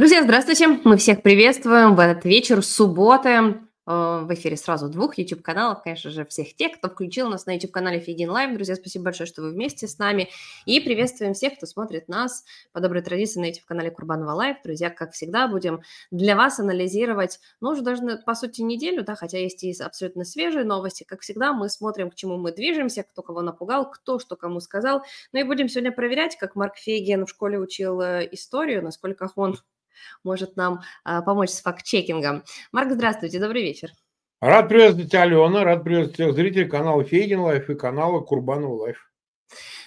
Друзья, здравствуйте! Мы всех приветствуем в этот вечер субботы. Э, в эфире сразу двух YouTube-каналов, конечно же, всех тех, кто включил нас на YouTube-канале Фейгин Live. Друзья, спасибо большое, что вы вместе с нами. И приветствуем всех, кто смотрит нас по доброй традиции на YouTube-канале Курбанова Live. Друзья, как всегда, будем для вас анализировать, ну, уже даже, по сути, неделю, да, хотя есть и абсолютно свежие новости. Как всегда, мы смотрим, к чему мы движемся, кто кого напугал, кто что кому сказал. Ну и будем сегодня проверять, как Марк Фейгин в школе учил э, историю, насколько он может нам а, помочь с факт-чекингом. Марк, здравствуйте, добрый вечер. Рад приветствовать Алена, рад приветствовать всех зрителей канала Фейгин Live и канала Курбанова Live.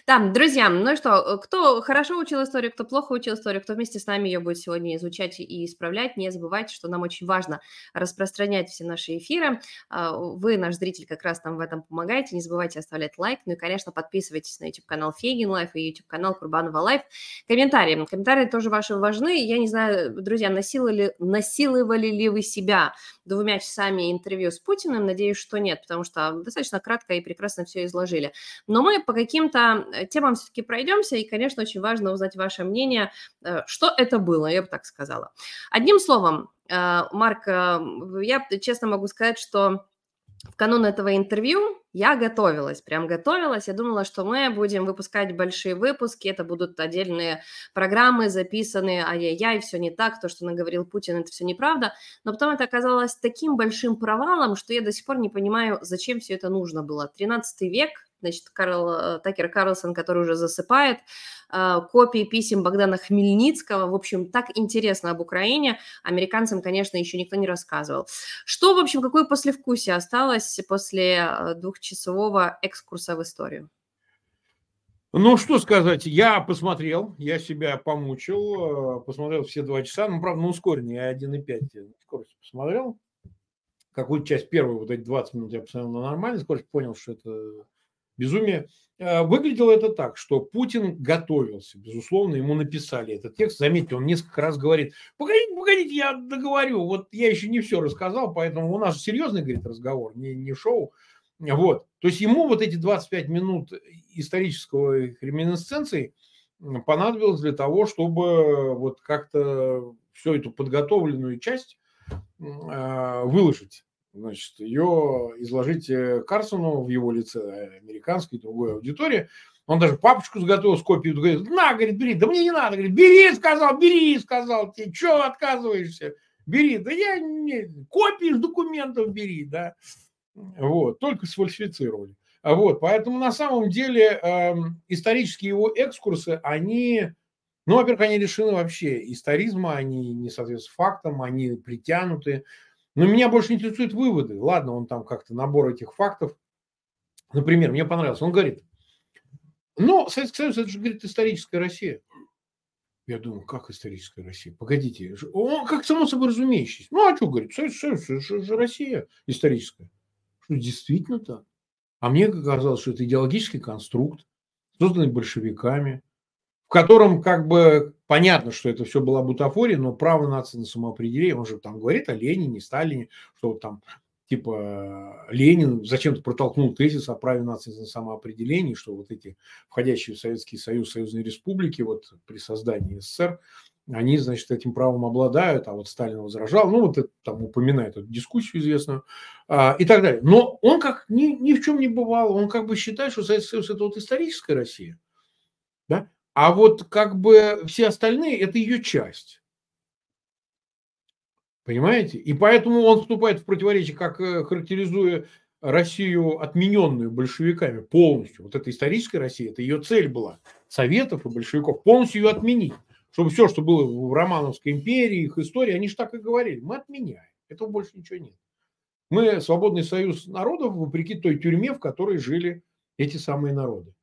Да, друзья, ну что, кто хорошо учил историю, кто плохо учил историю, кто вместе с нами ее будет сегодня изучать и исправлять, не забывайте, что нам очень важно распространять все наши эфиры. А, вы, наш зритель, как раз нам в этом помогаете. Не забывайте оставлять лайк. Ну и, конечно, подписывайтесь на YouTube-канал Фейгин Live и YouTube-канал Курбанова Live. Комментарии. Комментарии тоже ваши важны. Я не знаю, друзья, насиловали, насиловали ли вы себя двумя часами интервью с Путиным? Надеюсь, что нет, потому что достаточно кратко и прекрасно все изложили. Но мы по каким-то темам все-таки пройдемся, и, конечно, очень важно узнать ваше мнение, э, что это было, я бы так сказала. Одним словом, э, Марк, я честно могу сказать, что в канун этого интервью я готовилась, прям готовилась. Я думала, что мы будем выпускать большие выпуски, это будут отдельные программы записанные, ай-яй-яй, все не так, то, что наговорил Путин, это все неправда. Но потом это оказалось таким большим провалом, что я до сих пор не понимаю, зачем все это нужно было. 13 век, значит, Карл, э, Такер Карлсон, который уже засыпает, э, копии писем Богдана Хмельницкого. В общем, так интересно об Украине. Американцам, конечно, еще никто не рассказывал. Что, в общем, какое послевкусие осталось после э, двухчасового экскурса в историю? Ну, что сказать, я посмотрел, я себя помучил, посмотрел все два часа, ну, правда, на ускоренный, я 1,5 скорость посмотрел. Какую-то часть первую, вот эти 20 минут я посмотрел на нормальной скорости, понял, что это безумие. Э, выглядело это так, что Путин готовился, безусловно, ему написали этот текст. Заметьте, он несколько раз говорит, погодите, погодите, я договорю, вот я еще не все рассказал, поэтому у нас серьезный, говорит, разговор, не, не шоу. Вот. То есть ему вот эти 25 минут исторического реминесценции понадобилось для того, чтобы вот как-то всю эту подготовленную часть э, выложить значит, ее изложить э, Карсону в его лице, э, американской, другой аудитории. Он даже папочку сготовил с копией, говорит, на, говорит, бери, да мне не надо, говорит, бери, сказал, бери, сказал, тебе, что отказываешься, бери, да я не, копии документов бери, да, вот, только сфальсифицировали. Вот, поэтому на самом деле э, исторические его экскурсы, они, ну, во-первых, они лишены вообще историзма, они не соответствуют фактам, они притянуты, но меня больше интересуют выводы. Ладно, он там как-то набор этих фактов. Например, мне понравилось. Он говорит, ну, Советский Союз, это же, говорит, историческая Россия. Я думаю, как историческая Россия? Погодите, он как само собой разумеющийся. Ну, а что, говорит, Советский Союз, это же Россия историческая. Что действительно так? А мне казалось, что это идеологический конструкт, созданный большевиками, котором как бы понятно, что это все была бутафория, но право нации на самоопределение, он же там говорит о Ленине, Сталине, что вот там типа Ленин зачем-то протолкнул тезис о праве нации на самоопределение, что вот эти входящие в Советский Союз, союзные республики вот при создании СССР, они, значит, этим правом обладают, а вот Сталин возражал, ну, вот это там упоминает эту дискуссию известную а, и так далее. Но он как ни, ни в чем не бывал, он как бы считает, что Советский Союз – это вот историческая Россия, да? А вот как бы все остальные – это ее часть. Понимаете? И поэтому он вступает в противоречие, как э, характеризуя Россию, отмененную большевиками полностью. Вот эта историческая Россия, это ее цель была, Советов и большевиков, полностью ее отменить. Чтобы все, что было в Романовской империи, их истории, они же так и говорили, мы отменяем. Этого больше ничего нет. Мы свободный союз народов, вопреки той тюрьме, в которой жили эти самые народы.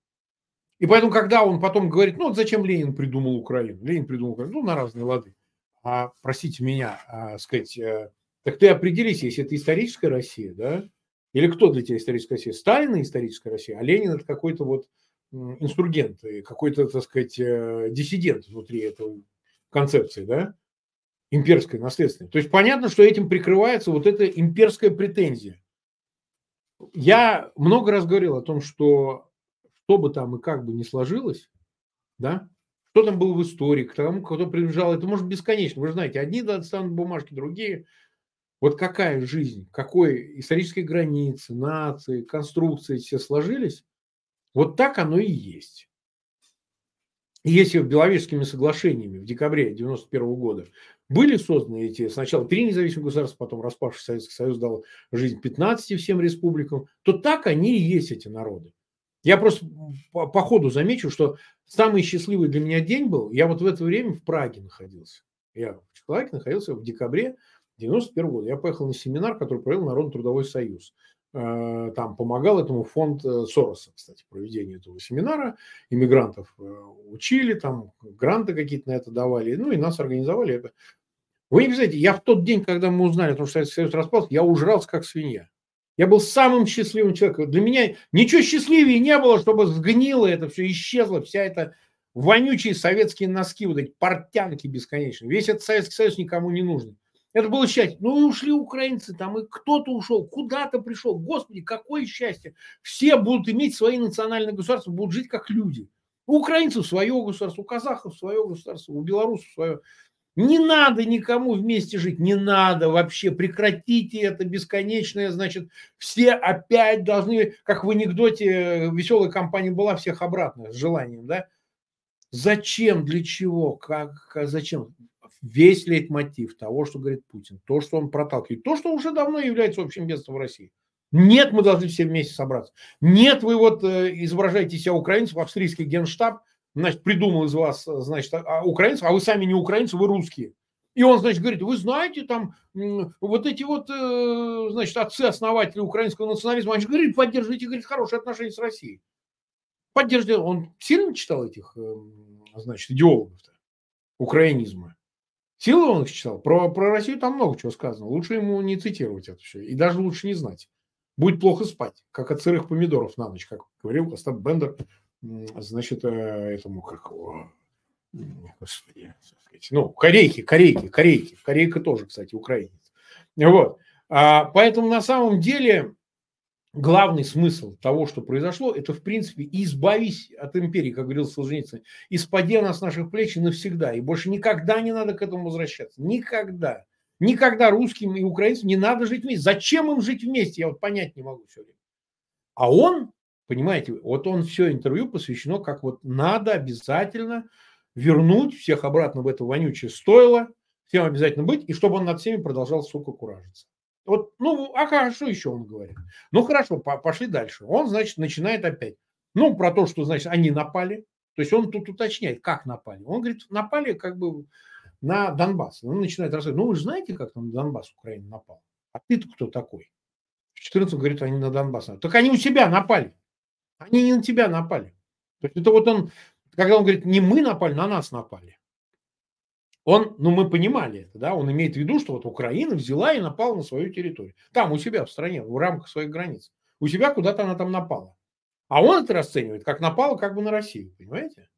И поэтому, когда он потом говорит, ну вот зачем Ленин придумал Украину? Ленин придумал Украину, ну на разные лады. А, простите меня, а, сказать, а, так ты определись, если это историческая Россия, да? Или кто для тебя историческая Россия? Сталин историческая Россия, а Ленин это какой-то вот инсургент, какой-то, так сказать, э, диссидент внутри этой концепции, да? Имперской, наследственной. То есть понятно, что этим прикрывается вот эта имперская претензия. Я много раз говорил о том, что что бы там и как бы ни сложилось, да, что там было в истории, к тому, кто принадлежал. Это может бесконечно. Вы же знаете, одни достанут бумажки, другие. Вот какая жизнь, какой исторические границы, нации, конструкции все сложились, вот так оно и есть. Если в Беловежскими соглашениями в декабре 1991 года были созданы эти сначала три независимых государства, потом распавшийся Советский Союз дал жизнь 15 всем республикам, то так они и есть эти народы. Я просто по, по ходу замечу, что самый счастливый для меня день был, я вот в это время в Праге находился. Я в Чехословакии находился в декабре 91 года. Я поехал на семинар, который провел Народный трудовой союз. Э, там помогал этому фонд э, Сороса, кстати, проведению этого семинара. Иммигрантов э, учили, там гранты какие-то на это давали. Ну и нас организовали это. Вы не представляете, я в тот день, когда мы узнали, что Советский Союз распался, я ужрался как свинья. Я был самым счастливым человеком. Для меня ничего счастливее не было, чтобы сгнило это все, исчезло, вся эта вонючие советские носки, вот эти портянки бесконечные. Весь этот Советский Союз никому не нужен. Это было счастье. Ну и ушли украинцы там, и кто-то ушел, куда-то пришел. Господи, какое счастье. Все будут иметь свои национальные государства, будут жить как люди. У украинцев свое государство, у казахов свое государство, у белорусов свое. Не надо никому вместе жить, не надо вообще, прекратите это бесконечное, значит, все опять должны, как в анекдоте веселой компании была, всех обратно, с желанием, да? Зачем, для чего, как, зачем? Весь лейтмотив того, что говорит Путин, то, что он проталкивает, то, что уже давно является общим бедством в России. Нет, мы должны все вместе собраться. Нет, вы вот э, изображаете себя украинцев, австрийский генштаб, значит, придумал из вас, значит, а, украинцев, а вы сами не украинцы, вы русские. И он, значит, говорит, вы знаете, там, вот эти вот, э, значит, отцы-основатели украинского национализма, они же говорят, поддерживайте, говорит, хорошие отношения с Россией. Поддерживайте. Он сильно читал этих, э, значит, идеологов-то, украинизма? Силы он их читал? Про, про Россию там много чего сказано. Лучше ему не цитировать это все. И даже лучше не знать. Будет плохо спать, как от сырых помидоров на ночь, как говорил Остап Бендер значит, э, этому, как господи, ну, корейки, корейки, корейки, корейка тоже, кстати, украинец. Вот. А, поэтому на самом деле главный смысл того, что произошло, это, в принципе, избавись от империи, как говорил Солженицын, испади она с наших плеч навсегда, и больше никогда не надо к этому возвращаться. Никогда. Никогда русским и украинцам не надо жить вместе. Зачем им жить вместе, я вот понять не могу все время. А он Понимаете, вот он все интервью посвящено, как вот надо обязательно вернуть всех обратно в это вонючее стоило, всем обязательно быть, и чтобы он над всеми продолжал, сука, куражиться. Вот, ну, а хорошо еще он говорит. Ну, хорошо, пошли дальше. Он, значит, начинает опять. Ну, про то, что, значит, они напали. То есть он тут уточняет, как напали. Он говорит, напали как бы на Донбасс. Он начинает рассказывать, ну, вы же знаете, как там Донбасс Украина напал? А ты-то кто такой? В 14 говорит, они на Донбасс. Так они у себя напали. Они не на тебя напали. То есть это вот он, когда он говорит, не мы напали, на нас напали. Он, ну мы понимали это, да, он имеет в виду, что вот Украина взяла и напала на свою территорию. Там, у себя в стране, в рамках своих границ. У себя куда-то она там напала. А он это расценивает, как напала как бы на Россию, понимаете?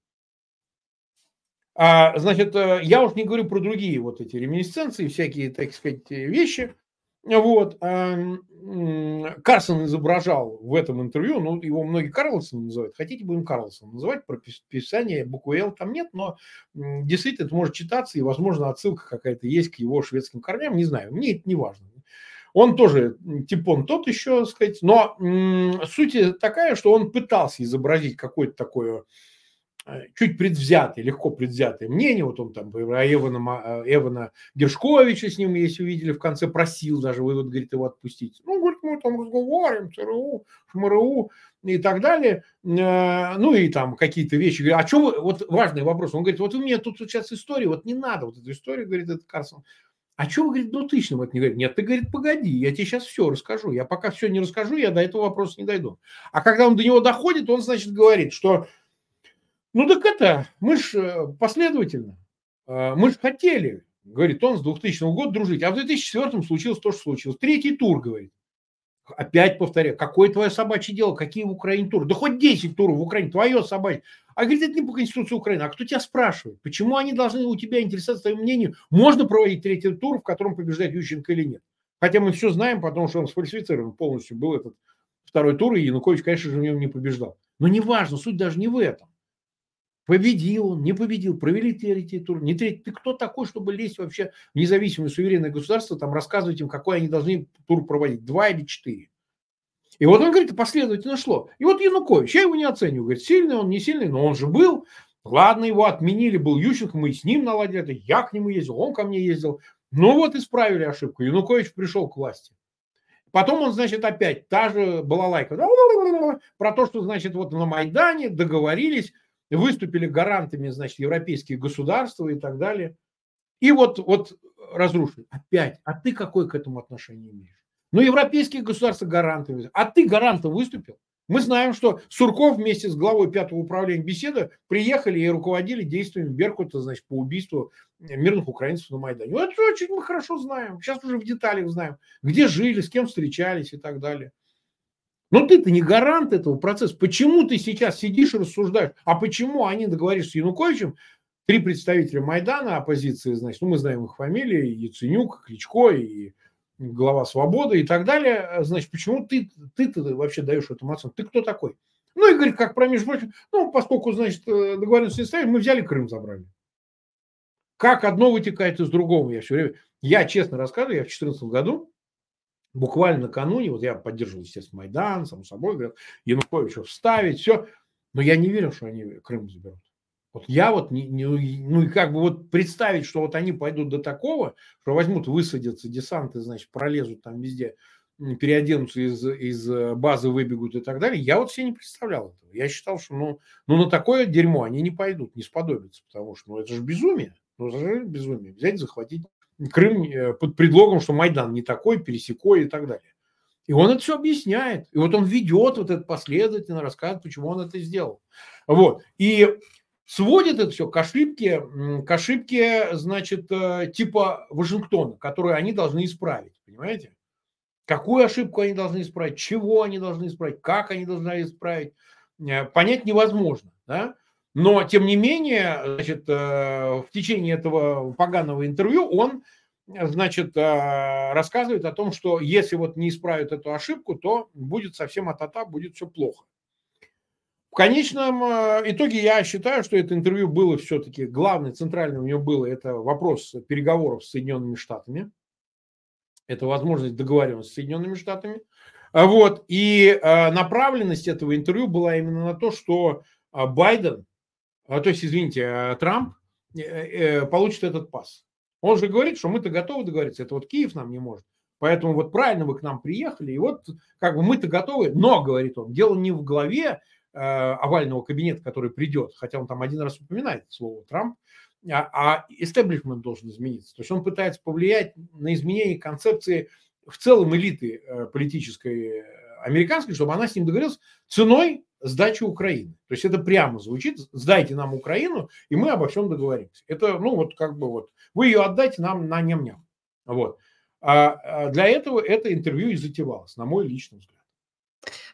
А, значит, э, я уж не говорю про другие вот эти реминисценции, всякие, так сказать, вещи, вот. Карсон изображал в этом интервью, ну, его многие Карлсон называют, хотите будем Карлсон называть, про писание буквы Л там нет, но действительно это может читаться, и, возможно, отсылка какая-то есть к его шведским корням, не знаю, мне это не важно. Он тоже типон тот еще, сказать, но суть такая, что он пытался изобразить какое-то такое чуть предвзятое, легко предвзятое мнение. Вот он там про Эвана, э, Эвана Гершковича с ним, если увидели, в конце просил даже, вы вот, говорит, его отпустить. Ну, говорит, мы там разговариваем, ЦРУ, ШМРУ и так далее. Э, ну, и там какие-то вещи. Говорит, а что вы, вот важный вопрос. Он говорит, вот у меня тут сейчас история, вот не надо вот эту историю, говорит этот Карсон. А что вы, говорит, в 2000 это не говорит? Нет, ты, говорит, погоди, я тебе сейчас все расскажу. Я пока все не расскажу, я до этого вопроса не дойду. А когда он до него доходит, он, значит, говорит, что ну так это, мы же э, последовательно, э, мы же хотели, говорит он, с 2000 года дружить, а в 2004 случилось то, что случилось. Третий тур, говорит. Опять повторяю, какое твое собачье дело, какие в Украине туры? Да хоть 10 туров в Украине, твое собачье. А говорит, это не по Конституции Украины. А кто тебя спрашивает? Почему они должны у тебя интересоваться твоим мнением? Можно проводить третий тур, в котором побеждает Ющенко или нет? Хотя мы все знаем, потому что он сфальсифицирован полностью был этот второй тур, и Янукович, конечно же, в нем не побеждал. Но неважно, суть даже не в этом. Победил он, не победил, провели третий тур, не третий. Ты кто такой, чтобы лезть вообще в независимое суверенное государство, там рассказывать им, какой они должны тур проводить, два или четыре. И вот он говорит, последовательно шло. И вот Янукович, я его не оцениваю, говорит, сильный он, не сильный, но он же был. Ладно, его отменили, был Ющенко, мы с ним наладили это, я к нему ездил, он ко мне ездил. Ну вот исправили ошибку. Янукович пришел к власти. Потом он, значит, опять, та же была лайка про то, что, значит, вот на Майдане договорились, выступили гарантами, значит, европейские государства и так далее. И вот, вот разрушили. Опять. А ты какое к этому отношение имеешь? Ну, европейские государства гаранты. А ты гарантом выступил? Мы знаем, что Сурков вместе с главой пятого управления беседы приехали и руководили действиями Беркута, значит, по убийству мирных украинцев на Майдане. Ну, это очень мы хорошо знаем. Сейчас уже в деталях знаем, где жили, с кем встречались и так далее. Но ты-то не гарант этого процесса. Почему ты сейчас сидишь и рассуждаешь? А почему они договорились с Януковичем, три представителя Майдана оппозиции, значит, ну, мы знаем их фамилии, Яценюк, Кличко и глава свободы и так далее, значит, почему ты, ты-то вообще даешь этому оценку? Ты кто такой? Ну, и говорит, как про между ну, поскольку, значит, э, договоренность не ставили, мы взяли Крым, забрали. Как одно вытекает из другого, я все время, я честно рассказываю, я в 2014 году буквально накануне, вот я поддерживал, естественно, Майдан, само собой, говорил, Януковича вставить, все, но я не верил, что они Крым заберут. Вот я вот, не, не, ну и как бы вот представить, что вот они пойдут до такого, что возьмут, высадятся десанты, значит, пролезут там везде, переоденутся из, из э, базы, выбегут и так далее, я вот себе не представлял этого. Я считал, что ну, ну на такое дерьмо они не пойдут, не сподобятся, потому что ну, это же безумие. Ну, это же безумие. Взять, захватить Крым э, под предлогом, что Майдан не такой, пересекой и так далее. И он это все объясняет. И вот он ведет вот это последовательно, рассказывает, почему он это сделал. Вот. И сводит это все к ошибке, к ошибке, значит, э, типа Вашингтона, которую они должны исправить, понимаете? Какую ошибку они должны исправить, чего они должны исправить, как они должны исправить, э, понять невозможно, да? Но, тем не менее, значит, э, в течение этого поганого интервью он, значит, э, рассказывает о том, что если вот не исправят эту ошибку, то будет совсем атата, будет все плохо. В конечном э, итоге я считаю, что это интервью было все-таки, главное, центральное у него было, это вопрос переговоров с Соединенными Штатами. Это возможность договоренности с Соединенными Штатами. Вот. И направленность этого интервью была именно на то, что Байден то есть, извините, а, Трамп э, э, получит этот пас. Он же говорит, что мы-то готовы договориться, это вот Киев нам не может. Поэтому вот правильно вы к нам приехали, и вот как бы мы-то готовы, но, говорит он, дело не в главе э, овального кабинета, который придет, хотя он там один раз упоминает слово Трамп, а, а должен измениться. То есть он пытается повлиять на изменение концепции в целом элиты э, политической американской, чтобы она с ним договорилась ценой сдачи Украины. То есть это прямо звучит, сдайте нам Украину, и мы обо всем договоримся. Это, ну, вот как бы вот, вы ее отдайте нам на ням-ням. Вот. А, а для этого это интервью и затевалось, на мой личный взгляд.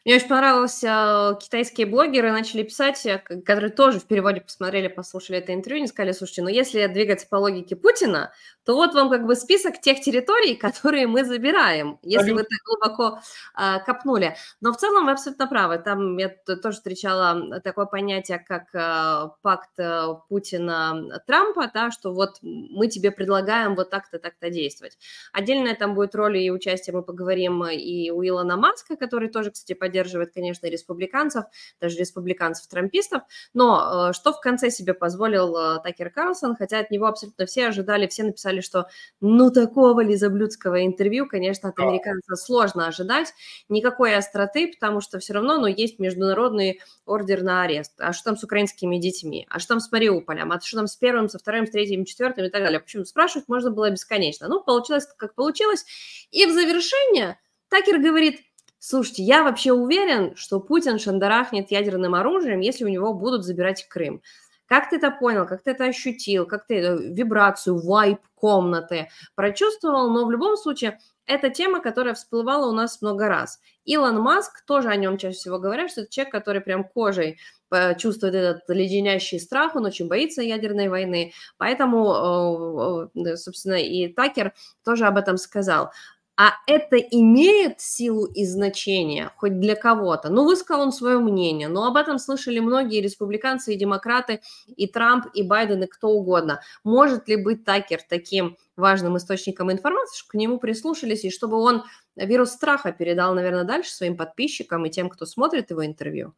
Мне очень понравилось, а, китайские блогеры начали писать, э, которые тоже в переводе посмотрели, послушали это интервью, они сказали, слушайте, ну если двигаться по логике Путина, то вот вам как бы список тех территорий, которые мы забираем, если вы так глубоко а, копнули. Но в целом вы абсолютно правы. Там я тоже встречала такое понятие, как а, пакт а, Путина-Трампа, да, что вот мы тебе предлагаем вот так-то, так-то действовать. Отдельная там будет роль и участие, мы поговорим, и у Илона Маска, который тоже, кстати, поддерживает, конечно, республиканцев, даже республиканцев-трампистов. Но а, что в конце себе позволил а, Такер Карлсон, хотя от него абсолютно все ожидали, все написали что ну такого лизоблюдского интервью, конечно, от американца сложно ожидать, никакой остроты, потому что все равно, ну, есть международный ордер на арест. А что там с украинскими детьми? А что там с Мариуполем? А что там с первым, со вторым, с третьим, четвертым и так далее? Почему спрашивать можно было бесконечно? Ну, получилось как получилось. И в завершение Такер говорит, Слушайте, я вообще уверен, что Путин шандарахнет ядерным оружием, если у него будут забирать Крым. Как ты это понял, как ты это ощутил, как ты вибрацию, вайп комнаты прочувствовал, но в любом случае это тема, которая всплывала у нас много раз. Илон Маск, тоже о нем чаще всего говорят, что это человек, который прям кожей э, чувствует этот леденящий страх, он очень боится ядерной войны, поэтому, э, э, собственно, и Такер тоже об этом сказал. А это имеет силу и значение хоть для кого-то? Ну, высказал он свое мнение, но об этом слышали многие республиканцы и демократы, и Трамп, и Байден, и кто угодно. Может ли быть Такер таким важным источником информации, чтобы к нему прислушались, и чтобы он вирус страха передал, наверное, дальше своим подписчикам и тем, кто смотрит его интервью?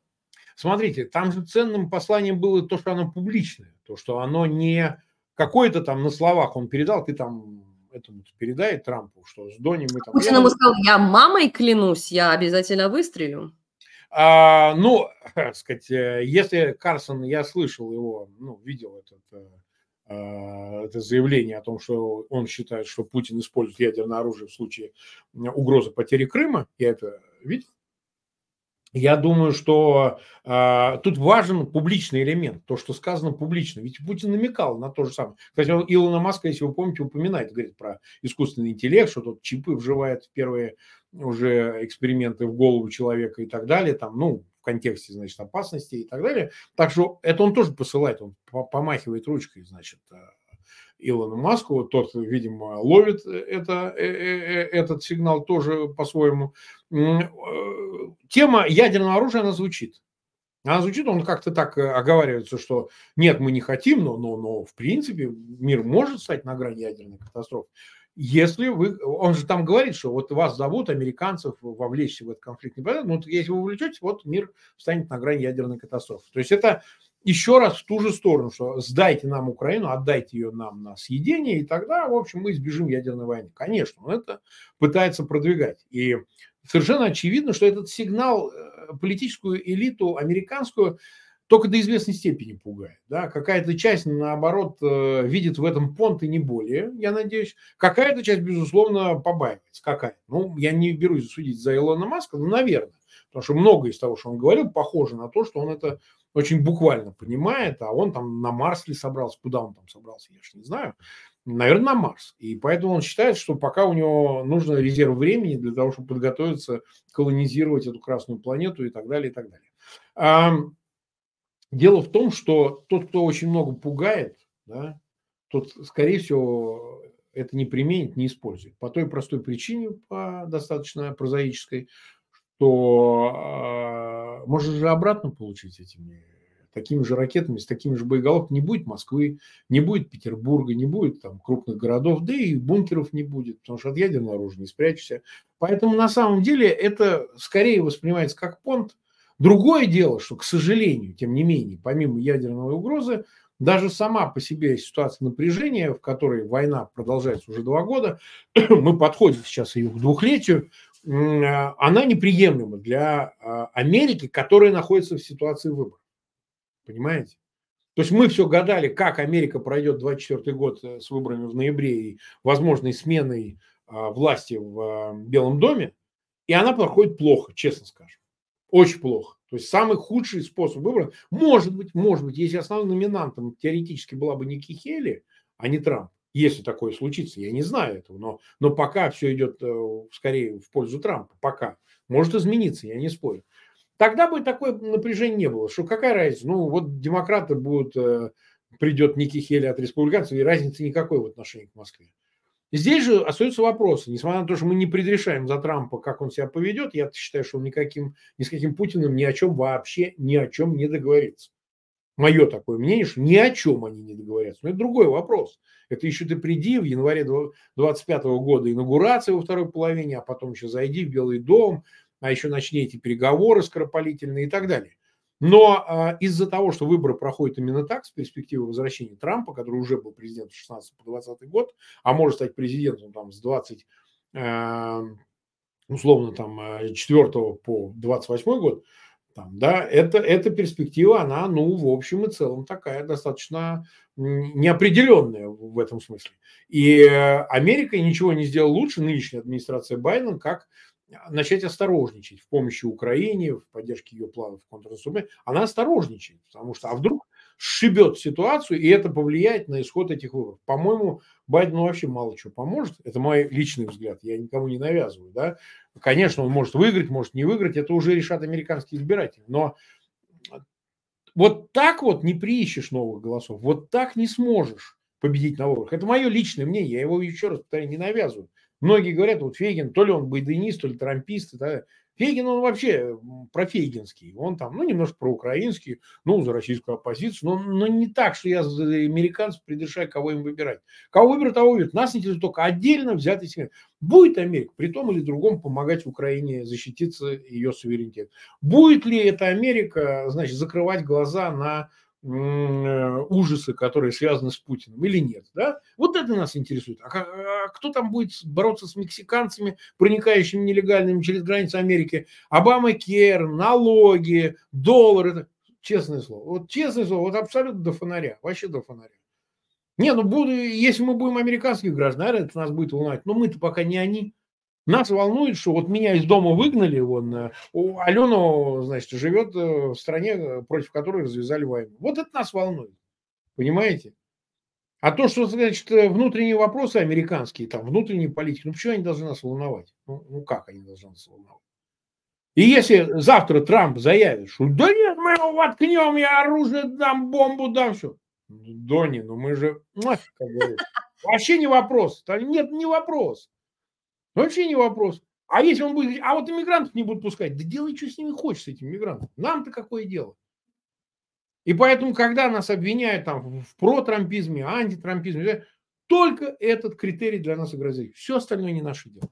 Смотрите, там же ценным посланием было то, что оно публичное, то, что оно не какое-то там на словах он передал, ты там этому передай Трампу, что с Дони мы там... Путин ему сказал, я мамой клянусь, я обязательно выстрелю. А, ну, сказать, э, если Карсон, я слышал его, ну, видел этот, э, а, это заявление о том, что он считает, что Путин использует ядерное оружие в случае угрозы потери Крыма, я это видел, я думаю, что э, тут важен публичный элемент, то, что сказано публично. Ведь Путин намекал на то же самое. Кстати, он Илона Маска, если вы помните, упоминает, говорит про искусственный интеллект, что тут чипы вживает в первые уже эксперименты в голову человека и так далее, там, ну, в контексте, значит, опасности и так далее. Так что это он тоже посылает, он помахивает ручкой, значит, а, Илону Маску. Тот, видимо, ловит это, э, э, э, этот сигнал тоже по-своему. Тема ядерного оружия, она звучит. Она звучит, он как-то так оговаривается, что нет, мы не хотим, но, но, но в принципе мир может стать на грани ядерной катастрофы. Если вы, он же там говорит, что вот вас зовут, американцев, вовлечься в этот конфликт, ну, вот если вы увлечетесь, вот мир станет на грани ядерной катастрофы. То есть это еще раз в ту же сторону, что сдайте нам Украину, отдайте ее нам на съедение, и тогда, в общем, мы избежим ядерной войны. Конечно, он это пытается продвигать. И совершенно очевидно, что этот сигнал э, политическую элиту американскую только до известной степени пугает. Да? Какая-то часть, наоборот, э, видит в этом понт и не более, я надеюсь. Какая-то часть, безусловно, побаивается. Какая? Ну, я не берусь судить за Илона Маска, но, наверное. Потому что многое из того, что он говорил, похоже на то, что он это очень буквально понимает, а он там на Марс ли собрался, куда он там собрался, я же не знаю. Наверное, на Марс. И поэтому он считает, что пока у него нужен резерв времени для того, чтобы подготовиться колонизировать эту красную планету и так далее, и так далее. Дело в том, что тот, кто очень много пугает, да, тот, скорее всего, это не применит, не использует. По той простой причине, по достаточно прозаической, то э, можно же обратно получить этими такими же ракетами, с такими же боеголовками. Не будет Москвы, не будет Петербурга, не будет там крупных городов, да и бункеров не будет, потому что от ядерного оружия не спрячешься. Поэтому на самом деле это скорее воспринимается как понт. Другое дело, что, к сожалению, тем не менее, помимо ядерной угрозы, даже сама по себе ситуация напряжения, в которой война продолжается уже два года, мы подходим сейчас ее к двухлетию, она неприемлема для а, Америки, которая находится в ситуации выбора. Понимаете? То есть мы все гадали, как Америка пройдет 24 год э, с выборами в ноябре и возможной сменой а, власти в Белом доме, и она проходит плохо, честно скажем. Очень плохо. То есть самый худший способ выбора, может быть, может быть, если основным номинантом теоретически была бы Ники Хелли, а не Трамп, если такое случится, я не знаю этого, но, но пока все идет э, скорее в пользу Трампа, пока. Может измениться, я не спорю. Тогда бы такое напряжение не было. Что какая разница? Ну, вот демократы будут, э, придет Ники Хелли от республиканцев, и разницы никакой в отношении к Москве. Здесь же остаются вопросы. Несмотря на то, что мы не предрешаем за Трампа, как он себя поведет, я считаю, что он никаким, ни с каким Путиным ни о чем вообще, ни о чем не договорится. Мое такое мнение, что ни о чем они не договорятся. Но это другой вопрос. Это еще ты приди в январе 25 года инаугурация во второй половине, а потом еще зайди в Белый дом, а еще начни эти переговоры скоропалительные и так далее. Но э, из-за того, что выборы проходят именно так, с перспективой возвращения Трампа, который уже был президентом с 16 по 20 год, а может стать президентом там, с 20, э, условно, там, 4 по 28 год, там, да, это, эта перспектива, она, ну, в общем и целом такая достаточно неопределенная в этом смысле. И Америка ничего не сделала лучше, нынешняя администрация Байдена, как начать осторожничать в помощи Украине, в поддержке ее планов контрнаступления, она осторожничает, потому что а вдруг сшибет ситуацию, и это повлияет на исход этих выборов. По-моему, Байдену вообще мало чего поможет. Это мой личный взгляд, я никому не навязываю. Да? Конечно, он может выиграть, может не выиграть, это уже решат американские избиратели. Но вот так вот не приищешь новых голосов, вот так не сможешь победить на выборах. Это мое личное мнение, я его еще раз повторяю, не навязываю. Многие говорят, вот Фейгин, то ли он байденист, то ли трампист. Да? Фейгин, он вообще профейгинский. Он там, ну, немножко проукраинский, ну, за российскую оппозицию. Но, но не так, что я за американцев предрешаю, кого им выбирать. Кого выберут, того выберут. Нас интересует только отдельно взятый сегмент. Будет Америка при том или другом помогать Украине защититься ее суверенитет? Будет ли эта Америка, значит, закрывать глаза на ужасы, которые связаны с Путиным, или нет. Да? Вот это нас интересует. А, а кто там будет бороться с мексиканцами, проникающими нелегальными через границы Америки? Обама Кер, налоги, доллары. Честное слово. Вот честное слово, вот абсолютно до фонаря. Вообще до фонаря. Не, ну буду, если мы будем американских граждан, это нас будет волновать. Но мы-то пока не они. Нас волнует, что вот меня из дома выгнали, вон, э, Алена, значит, живет э, в стране, э, против которой развязали войну. Вот это нас волнует. Понимаете? А то, что, значит, внутренние вопросы американские, там, внутренние политики, ну почему они должны нас волновать? Ну, ну как они должны нас волновать? И если завтра Трамп заявит, что да нет, мы его воткнем, я оружие дам, бомбу дам, все. Дони, ну мы же, говорится, вообще не вопрос. Нет, не вопрос. Вообще не вопрос. А если он будет а вот иммигрантов не будут пускать, да делай, что с ними хочешь, с этими иммигрантами. Нам-то какое дело? И поэтому, когда нас обвиняют там в протрампизме, антитрампизме, только этот критерий для нас угрозит. Все остальное не наше дело.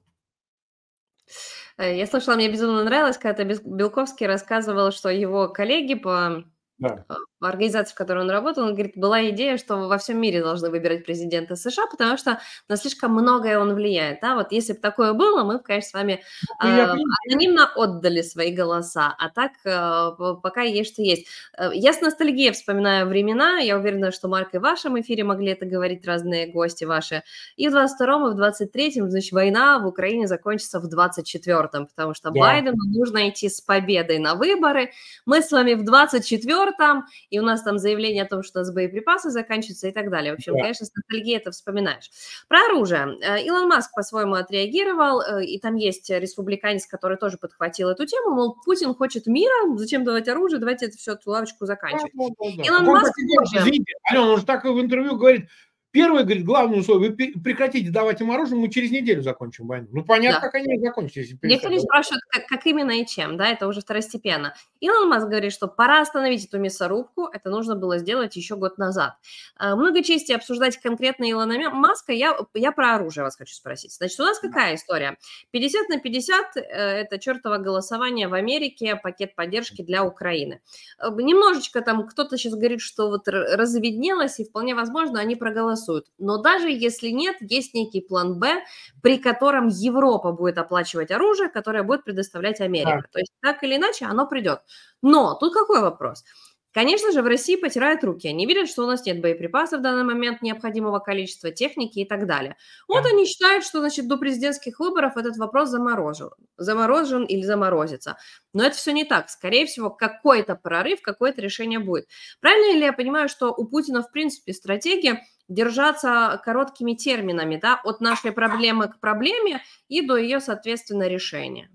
Э, я слышала, мне безумно нравилось, когда Белковский рассказывал, что его коллеги по да. А, организации, в которой он работал, он говорит, была идея, что во всем мире должны выбирать президента США, потому что на слишком многое он влияет. Да? Вот если бы такое было, мы бы, конечно, с вами э, анонимно отдали свои голоса, а так э, пока есть что есть. Э, я с ностальгией вспоминаю времена, я уверена, что, Марк, и в вашем эфире могли это говорить разные гости ваши. И в 22-м, и в 23-м, значит, война в Украине закончится в 24-м, потому что да. Байдену нужно идти с победой на выборы. Мы с вами в 24-м, и у нас там заявление о том, что у нас боеприпасы заканчиваются и так далее. В общем, да. конечно, с ностальгией это вспоминаешь. Про оружие. Э, Илон Маск по-своему отреагировал, э, и там есть республиканец, который тоже подхватил эту тему, мол, Путин хочет мира, зачем давать оружие, давайте это все, эту лавочку заканчивать. Да, да, да. Илон Маск Алена, он же так в интервью говорит, Первое, говорит, главное условие, вы прекратите давать им оружие, мы через неделю закончим войну. Ну, понятно, да. как они закончат. Если Никто не спрашивает, как, как именно и чем, да, это уже второстепенно. Илон Маск говорит, что пора остановить эту мясорубку, это нужно было сделать еще год назад. А, много чести обсуждать конкретно Илона Маска, я, я про оружие вас хочу спросить. Значит, у нас какая история? 50 на 50 э, – это чертово голосование в Америке, пакет поддержки для Украины. Э, немножечко там кто-то сейчас говорит, что вот разведнелось, и вполне возможно, они проголосуют. Но даже если нет, есть некий план Б, при котором Европа будет оплачивать оружие, которое будет предоставлять Америка. Да. То есть так или иначе оно придет. Но тут какой вопрос? Конечно же, в России потирают руки. Они видят, что у нас нет боеприпасов в данный момент необходимого количества техники и так далее. Вот да. они считают, что значит, до президентских выборов этот вопрос заморожен, заморожен или заморозится. Но это все не так. Скорее всего, какой-то прорыв, какое-то решение будет. Правильно ли я понимаю, что у Путина, в принципе, стратегия держаться короткими терминами, да, от нашей проблемы к проблеме и до ее, соответственно, решения.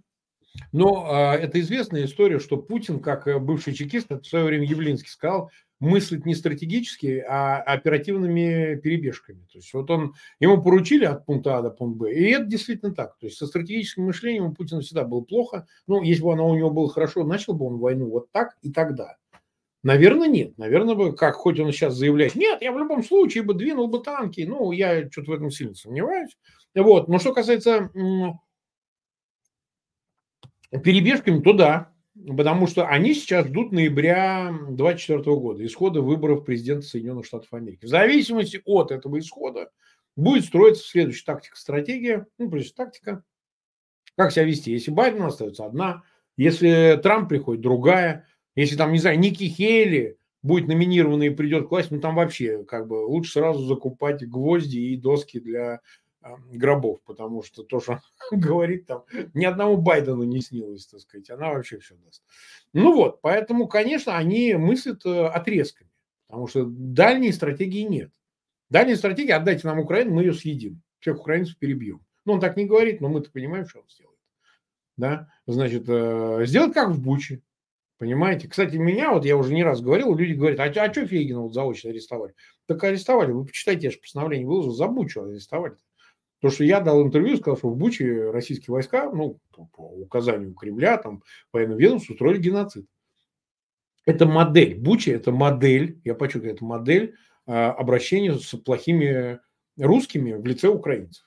Но а, это известная история, что Путин, как э, бывший чекист, это в свое время Явлинский сказал, мыслит не стратегически, а оперативными перебежками. То есть вот он, ему поручили от пункта А до пункта Б, и это действительно так. То есть со стратегическим мышлением у Путина всегда было плохо. Ну, если бы оно у него было хорошо, начал бы он войну вот так и тогда. Наверное, нет. Наверное, бы, как хоть он сейчас заявляет, нет, я в любом случае бы двинул бы танки. Ну, я что-то в этом сильно сомневаюсь. Вот. Но что касается перебежками, то да. Потому что они сейчас ждут ноября 2024 года, исхода выборов президента Соединенных Штатов Америки. В зависимости от этого исхода будет строиться следующая тактика, стратегия, ну, прежде тактика, как себя вести. Если Байден остается одна, если Трамп приходит другая, если там, не знаю, Ники Хейли будет номинирован и придет к власти, ну там вообще как бы лучше сразу закупать гвозди и доски для э, гробов, потому что то, что говорит там, ни одному Байдену не снилось, так сказать, она вообще все даст. Ну вот, поэтому, конечно, они мыслят э, отрезками, потому что дальней стратегии нет. Дальняя стратегия – отдайте нам Украину, мы ее съедим, всех украинцев перебьем. Ну, он так не говорит, но мы-то понимаем, что он сделает. Да? Значит, э, сделать как в Буче. Понимаете? Кстати, меня, вот я уже не раз говорил, люди говорят, а, а что Фейгина вот заочно арестовали? Так арестовали, вы почитайте, я же постановление выложил, забудь, что арестовали. То, что я дал интервью, сказал, что в Буче российские войска, ну, по, указанию Кремля, там, военного ведомства, устроили геноцид. Это модель. Буча – это модель, я подчеркиваю, это модель а, обращения с плохими русскими в лице украинцев.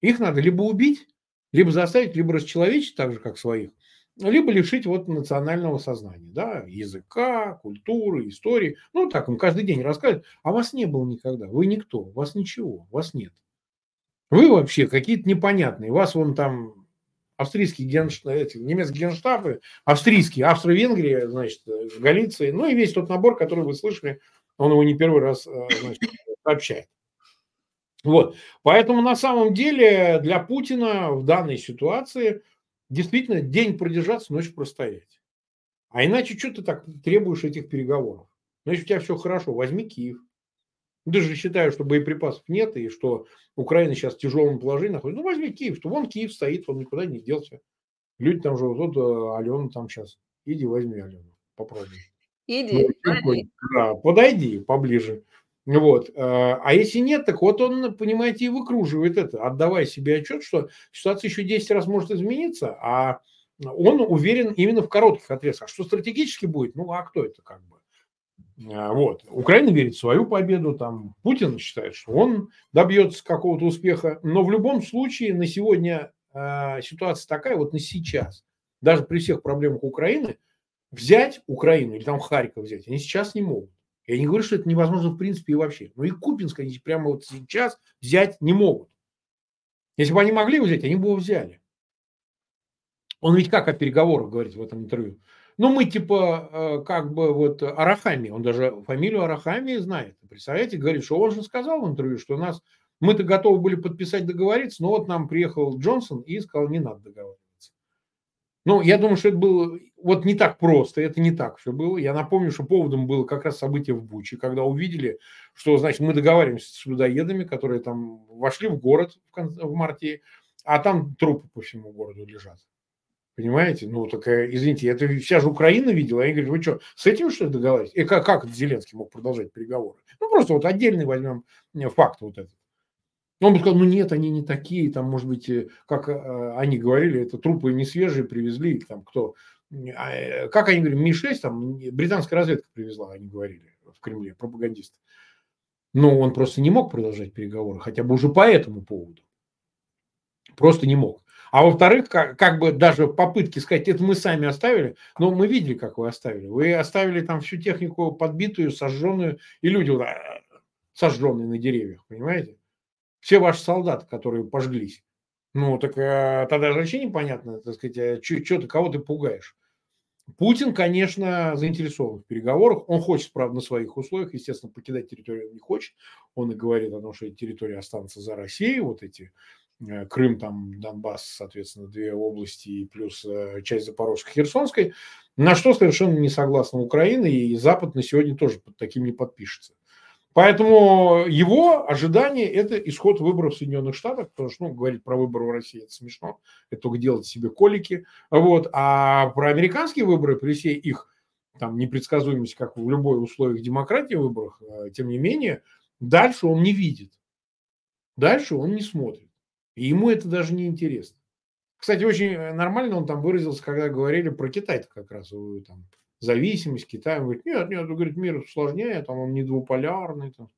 Их надо либо убить, либо заставить, либо расчеловечить, так же, как своих, либо лишить вот национального сознания, да, языка, культуры, истории. Ну, так им каждый день рассказывают, а вас не было никогда, вы никто, вас ничего, вас нет. Вы вообще какие-то непонятные. Вас вон там австрийские генштаб, эти, немецкие генштабы, австрийские, Австро-Венгрия, значит, Галиции, ну и весь тот набор, который вы слышали, он его не первый раз э, значит, сообщает. Вот. Поэтому на самом деле для Путина в данной ситуации действительно день продержаться, ночь простоять. А иначе что ты так требуешь этих переговоров? Значит, у тебя все хорошо, возьми Киев. Даже считаю, что боеприпасов нет, и что Украина сейчас в тяжелом положении находится. Ну, возьми Киев, что вон Киев стоит, он никуда не делся. Люди там живут, вот э, Алена там сейчас. Иди возьми Алену, попробуй. Иди, ну. Да, подойди поближе. Вот. Э, а если нет, так вот он, понимаете, и выкруживает это, отдавая себе отчет, что ситуация еще 10 раз может измениться, а он уверен именно в коротких отрезках. Что стратегически будет, ну а кто это как бы? А, вот. Украина верит в свою победу, там Путин считает, что он добьется какого-то успеха, но в любом случае на сегодня э, ситуация такая, вот на сейчас, даже при всех проблемах Украины, взять Украину или там Харьков взять, они сейчас не могут. Я не говорю, что это невозможно в принципе и вообще, но и Купинск они прямо вот сейчас взять не могут. Если бы они могли взять, они бы его взяли. Он ведь как о переговорах говорит в этом интервью? Ну, мы типа э, как бы вот Арахами, он даже фамилию Арахами знает. Представляете, говорит, что он же сказал в интервью, что у нас мы-то готовы были подписать договориться, но вот нам приехал Джонсон и сказал, не надо договариваться. Ну, я думаю, что это было вот не так просто, это не так все было. Я напомню, что поводом было как раз событие в Буче, когда увидели, что, значит, мы договариваемся с людоедами, которые там вошли в город в, конце, в марте, а там трупы по всему городу лежат. Понимаете? Ну, так, извините, это вся же Украина видела. Они говорят, вы что, с этим что ли договаривались? И как, как Зеленский мог продолжать переговоры? Ну, просто вот отдельный возьмем э, факт вот этот. Он бы сказал, ну нет, они не такие, там, может быть, э, как э, они говорили, это трупы не свежие привезли, там, кто, как они говорили, Ми-6, там, британская разведка привезла, они говорили в Кремле, пропагандисты. Но он просто не мог продолжать переговоры, хотя бы уже по этому поводу. Просто не мог. А во-вторых, как, как бы даже попытки сказать, это мы сами оставили, но мы видели, как вы оставили. Вы оставили там всю технику подбитую, сожженную, и люди а, сожженные на деревьях, понимаете? Все ваши солдаты, которые пожглись. Ну, так а, тогда вообще непонятно, так сказать, а, что ты, кого ты пугаешь. Путин, конечно, заинтересован в переговорах. Он хочет, правда, на своих условиях, естественно, покидать территорию не хочет. Он и говорит о том, что эти территории останутся за Россией, вот эти Э, Крым, там Донбасс, соответственно, две области и плюс э, часть Запорожской, Херсонской, на что совершенно не согласна Украина, и Запад на сегодня тоже под таким не подпишется. Поэтому его ожидание – это исход выборов в Соединенных Штатах, потому что ну, говорить про выборы в России – это смешно, это только делать себе колики. Вот. А про американские выборы, при всей их там, непредсказуемости, как в любой условиях демократии в выборах, э, тем не менее, дальше он не видит. Дальше он не смотрит. И ему это даже не интересно. Кстати, очень э, нормально он там выразился, когда говорили про Китай как раз, там, зависимость Китая. Он говорит, нет, нет, он говорит, мир усложняет, там он не двуполярный. Там.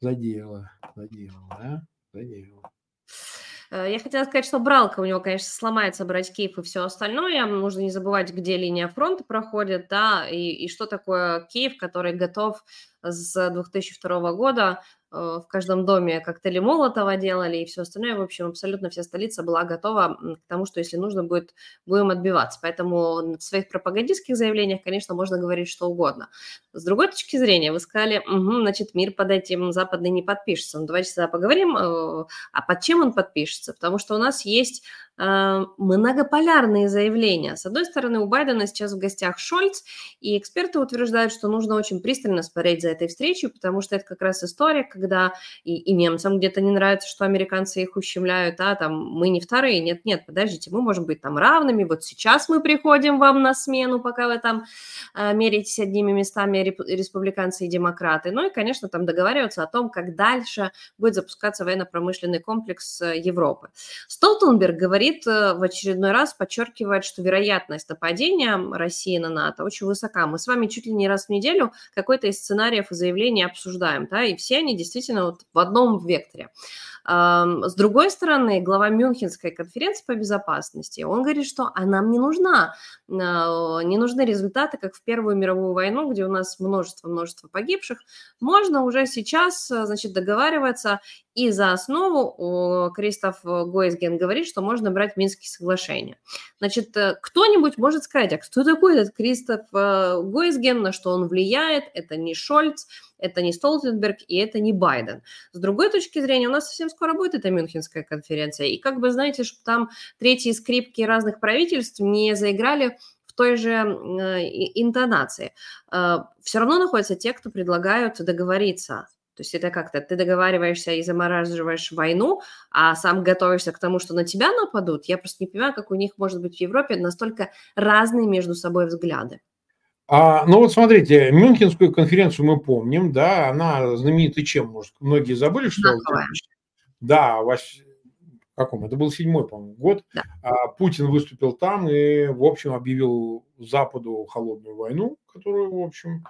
Задело, задело, да, задело. Э, я хотела сказать, что Бралка у него, конечно, сломается брать Киев и все остальное. Нужно не забывать, где линия фронта проходит, да, и, и что такое Киев, который готов с 2002 года в каждом доме коктейли Молотова делали и все остальное. В общем, абсолютно вся столица была готова к тому, что если нужно будет, будем отбиваться. Поэтому в своих пропагандистских заявлениях, конечно, можно говорить что угодно. С другой точки зрения, вы сказали, угу, значит, мир под этим западный не подпишется. Ну, давайте тогда поговорим, э, а под чем он подпишется. Потому что у нас есть э, многополярные заявления. С одной стороны, у Байдена сейчас в гостях Шольц, и эксперты утверждают, что нужно очень пристально смотреть за этой встречей, потому что это как раз история, когда и, и немцам где-то не нравится, что американцы их ущемляют, а там мы не вторые, нет-нет, подождите, мы можем быть там равными, вот сейчас мы приходим вам на смену, пока вы там э, меритесь одними местами республиканцы и демократы. Ну и, конечно, там договариваться о том, как дальше будет запускаться военно-промышленный комплекс э, Европы. Столтенберг говорит э, в очередной раз, подчеркивает, что вероятность нападения России на НАТО очень высока. Мы с вами чуть ли не раз в неделю какой-то из сценариев и заявлений обсуждаем, да, и все они действительно вот в одном векторе. С другой стороны, глава Мюнхенской конференции по безопасности, он говорит, что а нам не нужна, а, не нужны результаты, как в Первую мировую войну, где у нас множество-множество погибших. Можно уже сейчас, значит, договариваться и за основу Кристоф Гойсген говорит, что можно брать Минские соглашения. Значит, э, кто-нибудь может сказать, а кто такой этот Кристоф э, Гойсген, на что он влияет? Это не Шольц, это не Столтенберг и это не Байден. С другой точки зрения, у нас совсем скоро будет эта Мюнхенская конференция. И как бы, знаете, чтобы там третьи скрипки разных правительств не заиграли той же э, интонации. Все равно находятся те, кто предлагают договориться то есть это как-то ты договариваешься и замораживаешь войну, а сам готовишься к тому, что на тебя нападут. Я просто не понимаю, как у них может быть в Европе настолько разные между собой взгляды. А, ну вот смотрите, Мюнхенскую конференцию мы помним, да, она знаменита чем, может, многие забыли, что... Знаковая. Да, ваш, каком? Это был седьмой, по-моему, год. Да. А, Путин выступил там и, в общем, объявил Западу холодную войну, которую, в общем,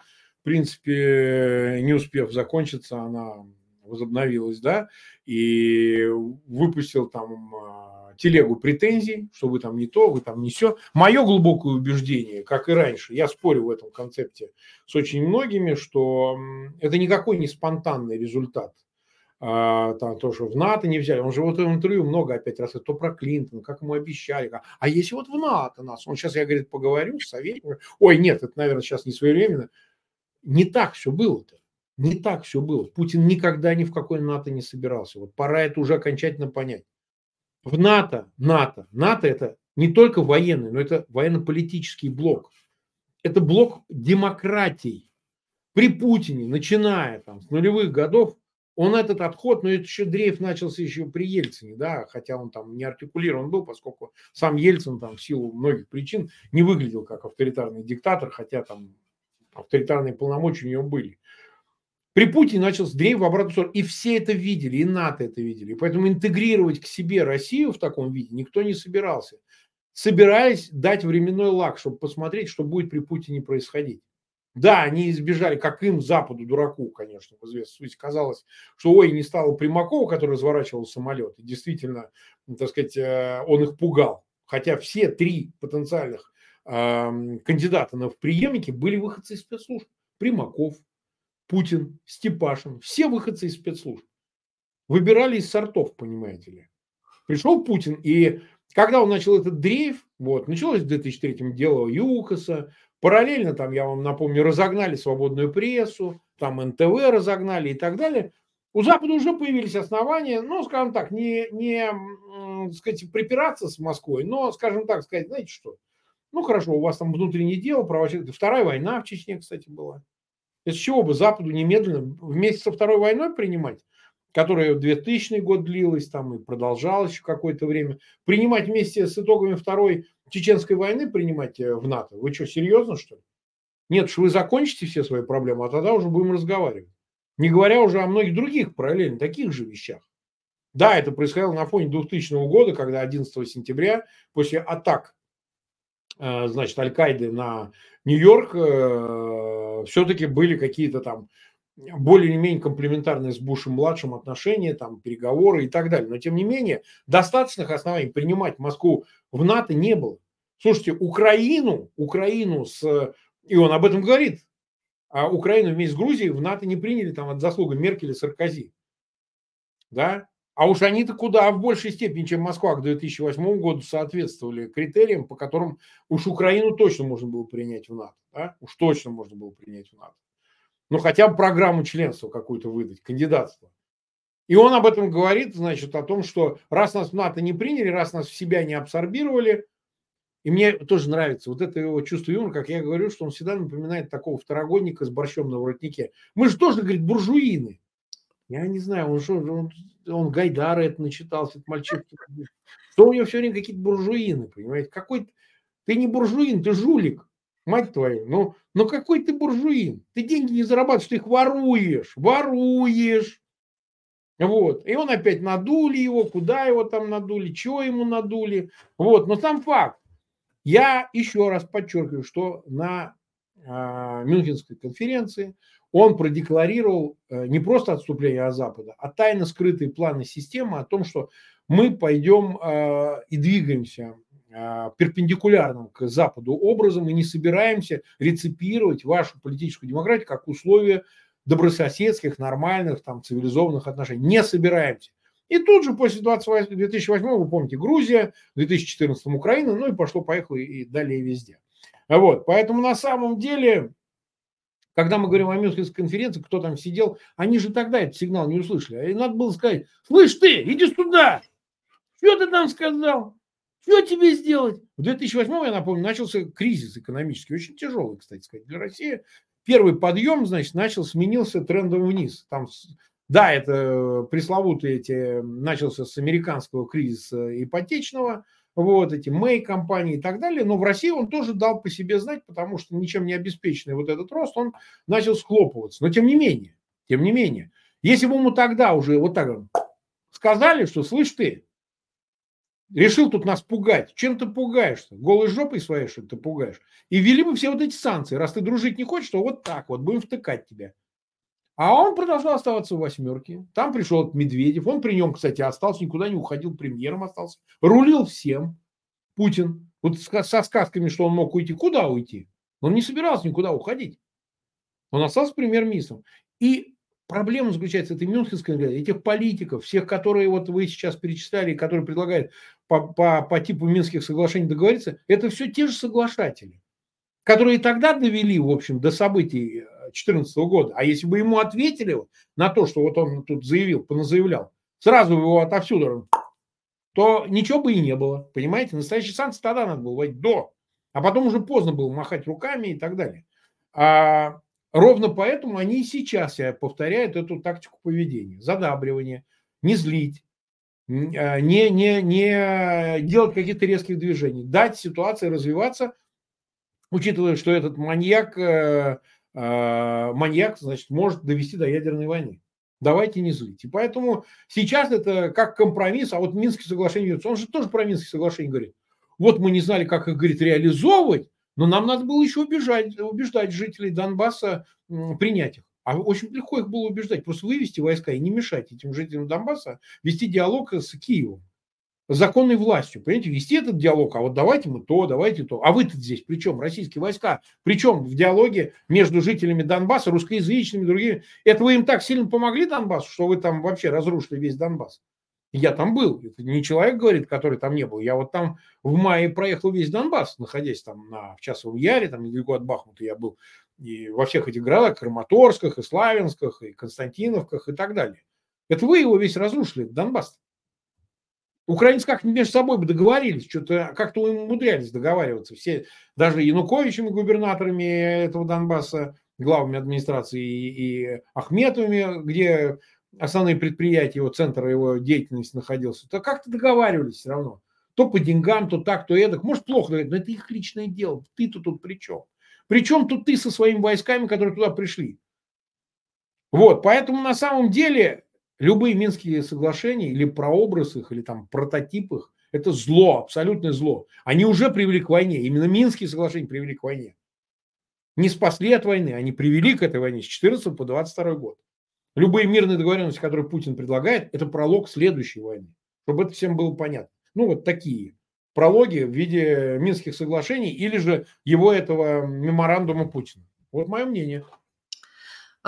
принципе, не успев закончиться, она возобновилась, да, и выпустил там а, телегу претензий, что вы там не то, вы там не все. Мое глубокое убеждение, как и раньше, я спорю в этом концепте с очень многими, что это никакой не спонтанный результат. А, там тоже в НАТО не взяли. Он же вот в интервью много опять раз, то про Клинтон, как ему обещали. А если вот в НАТО нас? Он сейчас, я, говорит, поговорю с советником. Ой, нет, это, наверное, сейчас не своевременно. Не так все было-то. Не так все было. Путин никогда ни в какой НАТО не собирался. Вот пора это уже окончательно понять. В НАТО, НАТО, НАТО это не только военный, но это военно-политический блок. Это блок демократий. При Путине, начиная там, с нулевых годов, он этот отход, но это еще дрейф начался еще при Ельцине, да, хотя он там не артикулирован был, поскольку сам Ельцин там в силу многих причин не выглядел как авторитарный диктатор, хотя там авторитарные полномочия у него были. При Путине начался дрейф в обратную сторону. И все это видели, и НАТО это видели. И поэтому интегрировать к себе Россию в таком виде никто не собирался. Собирались дать временной лак, чтобы посмотреть, что будет при Путине происходить. Да, они избежали, как им, Западу, дураку, конечно, в известном казалось, что ой, не стало Примакова, который разворачивал самолет. И действительно, так сказать, э, он их пугал. Хотя все три потенциальных кандидаты на в преемники были выходцы из спецслужб. Примаков, Путин, Степашин, все выходцы из спецслужб. Выбирали из сортов, понимаете ли. Пришел Путин, и когда он начал этот дрейф, вот, началось в 2003 дело ЮКОСа, параллельно там, я вам напомню, разогнали свободную прессу, там НТВ разогнали и так далее. У Запада уже появились основания, ну, скажем так, не, не сказать, припираться с Москвой, но, скажем так, сказать, знаете что, ну хорошо, у вас там внутреннее дело, проводится. Вторая война в Чечне, кстати, была. Из чего бы Западу немедленно вместе со Второй войной принимать, которая в 2000 год длилась там и продолжалась еще какое-то время, принимать вместе с итогами Второй Чеченской войны, принимать э, в НАТО? Вы что, серьезно, что ли? Нет, что вы закончите все свои проблемы, а тогда уже будем разговаривать. Не говоря уже о многих других параллельно таких же вещах. Да, это происходило на фоне 2000 года, когда 11 сентября после атак значит, Аль-Каиды на Нью-Йорк, э, все-таки были какие-то там более-менее комплементарные с Бушем-младшим отношения, там, переговоры и так далее. Но, тем не менее, достаточных оснований принимать Москву в НАТО не было. Слушайте, Украину, Украину с... И он об этом говорит. А Украину вместе с Грузией в НАТО не приняли там от заслуги Меркеля и Саркози. Да? А уж они-то куда в большей степени, чем Москва к 2008 году соответствовали критериям, по которым уж Украину точно можно было принять в НАТО. Да? Уж точно можно было принять в НАТО. Ну, хотя бы программу членства какую-то выдать, кандидатство. И он об этом говорит, значит, о том, что раз нас в НАТО не приняли, раз нас в себя не абсорбировали, и мне тоже нравится вот это его чувство юмора, как я говорю, что он всегда напоминает такого второгодника с борщом на воротнике. Мы же тоже, говорит, буржуины. Я не знаю, он что, он, он Гайдара это начитался, этот мальчик. Что у него все время какие-то буржуины, понимаете? Какой ты не буржуин, ты жулик, мать твою. Ну, ну какой ты буржуин? Ты деньги не зарабатываешь, ты их воруешь, воруешь. Вот. И он опять надули его, куда его там надули, чего ему надули. Вот. Но сам факт. Я еще раз подчеркиваю, что на Мюнхенской конференции он продекларировал э, не просто отступление от Запада, а тайно скрытые планы системы о том, что мы пойдем э, и двигаемся э, перпендикулярным к Западу образом и не собираемся реципировать вашу политическую демократию как условие добрососедских, нормальных, там, цивилизованных отношений. Не собираемся. И тут же после 28, 2008, вы помните, Грузия, в 2014 Украина, ну и пошло-поехало и далее везде. Вот, поэтому на самом деле когда мы говорим о Мюнхенской конференции, кто там сидел, они же тогда этот сигнал не услышали. И надо было сказать, слышь ты, иди сюда, что ты там сказал? Что тебе сделать? В 2008, я напомню, начался кризис экономический, очень тяжелый, кстати сказать, для России. Первый подъем, значит, начал, сменился трендом вниз. Там, да, это пресловутые эти, начался с американского кризиса ипотечного, вот эти Мэй компании и так далее, но в России он тоже дал по себе знать, потому что ничем не обеспеченный вот этот рост, он начал схлопываться. Но тем не менее, тем не менее, если бы ему тогда уже вот так сказали, что, слышь ты, решил тут нас пугать, чем ты пугаешься? Голой жопой своей, что ты пугаешь? И ввели бы все вот эти санкции. Раз ты дружить не хочешь, то вот так вот будем втыкать тебя. А он продолжал оставаться в восьмерке. Там пришел Медведев. Он при нем, кстати, остался, никуда не уходил, премьером остался. Рулил всем. Путин. Вот со сказками, что он мог уйти. Куда уйти? Он не собирался никуда уходить. Он остался премьер-министром. И проблема заключается в этой Мюнхенской этих политиков, всех, которые вот вы сейчас перечисляли, которые предлагают по, по, по типу Минских соглашений договориться, это все те же соглашатели, которые тогда довели, в общем, до событий 2014 года. А если бы ему ответили на то, что вот он тут заявил, поназаявлял, сразу его отовсюду, то ничего бы и не было. Понимаете? Настоящий санкции тогда надо было вводить до. А потом уже поздно было махать руками и так далее. А ровно поэтому они и сейчас повторяют эту тактику поведения. Задабривание, не злить, а, не, не, не делать каких-то резких движений, дать ситуации развиваться, учитывая, что этот маньяк э, маньяк, значит, может довести до ядерной войны. Давайте не злить. И поэтому сейчас это как компромисс, а вот Минские соглашения, он же тоже про Минские соглашения говорит. Вот мы не знали, как их, говорит, реализовывать, но нам надо было еще убежать, убеждать жителей Донбасса принять их. А очень легко их было убеждать, просто вывести войска и не мешать этим жителям Донбасса вести диалог с Киевом законной властью, понимаете, вести этот диалог, а вот давайте мы то, давайте то. А вы-то здесь, причем российские войска, причем в диалоге между жителями Донбасса, русскоязычными, другими. Это вы им так сильно помогли Донбассу, что вы там вообще разрушили весь Донбасс. Я там был. Это не человек говорит, который там не был. Я вот там в мае проехал весь Донбасс, находясь там на, в Часовом Яре, там недалеко от Бахмута я был. И во всех этих городах, Краматорсках, и Славянсках, и Константиновках и так далее. Это вы его весь разрушили, Донбасс. Украинцы как между собой бы договорились, что-то как-то умудрялись договариваться. Все, даже Януковичами, губернаторами этого Донбасса, главами администрации и, и Ахметовыми, где основные предприятия, его центр его деятельности находился, то как-то договаривались все равно. То по деньгам, то так, то эдак. Может, плохо говорить, но это их личное дело. Ты-то тут при чем? Причем тут ты со своими войсками, которые туда пришли? Вот, поэтому на самом деле Любые Минские соглашения или прообраз их, или там прототип их, это зло, абсолютное зло. Они уже привели к войне. Именно Минские соглашения привели к войне. Не спасли от войны, они привели к этой войне с 14 по 22 год. Любые мирные договоренности, которые Путин предлагает, это пролог следующей войны. Чтобы это всем было понятно. Ну, вот такие прологи в виде Минских соглашений или же его этого меморандума Путина. Вот мое мнение.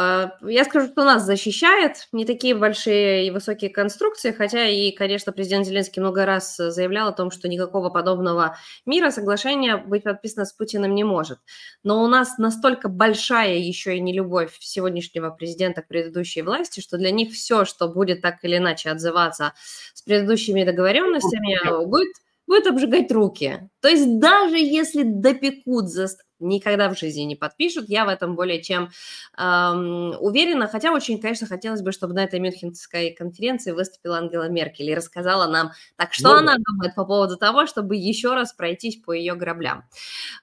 А, я скажу, что нас защищает не такие большие и высокие конструкции, хотя и, конечно, президент Зеленский много раз заявлял о том, что никакого подобного мира, соглашения быть подписано с Путиным не может. Но у нас настолько большая еще и нелюбовь сегодняшнего президента к предыдущей власти, что для них все, что будет так или иначе отзываться с предыдущими договоренностями, будет будет обжигать руки. То есть даже если допекут за никогда в жизни не подпишут. Я в этом более чем эм, уверена. Хотя очень, конечно, хотелось бы, чтобы на этой Мюнхенской конференции выступила Ангела Меркель и рассказала нам, так что ну, она думает по поводу того, чтобы еще раз пройтись по ее граблям.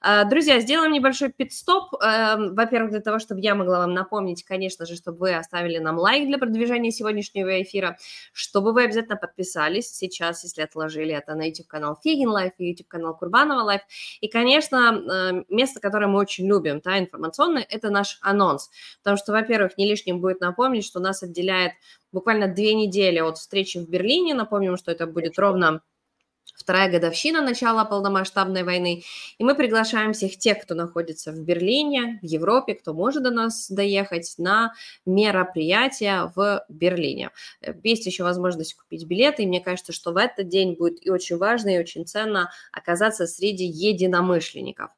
Э, друзья, сделаем небольшой пит-стоп. Э, во-первых, для того, чтобы я могла вам напомнить, конечно же, чтобы вы оставили нам лайк для продвижения сегодняшнего эфира, чтобы вы обязательно подписались сейчас, если отложили это на YouTube-канал Фейгин Live и YouTube-канал Курбанова Live. И, конечно, э, место, который мы очень любим, да, информационный, это наш анонс. Потому что, во-первых, не лишним будет напомнить, что нас отделяет буквально две недели от встречи в Берлине. Напомним, что это будет ровно вторая годовщина начала полномасштабной войны. И мы приглашаем всех тех, кто находится в Берлине, в Европе, кто может до нас доехать, на мероприятие в Берлине. Есть еще возможность купить билеты, и мне кажется, что в этот день будет и очень важно, и очень ценно оказаться среди единомышленников.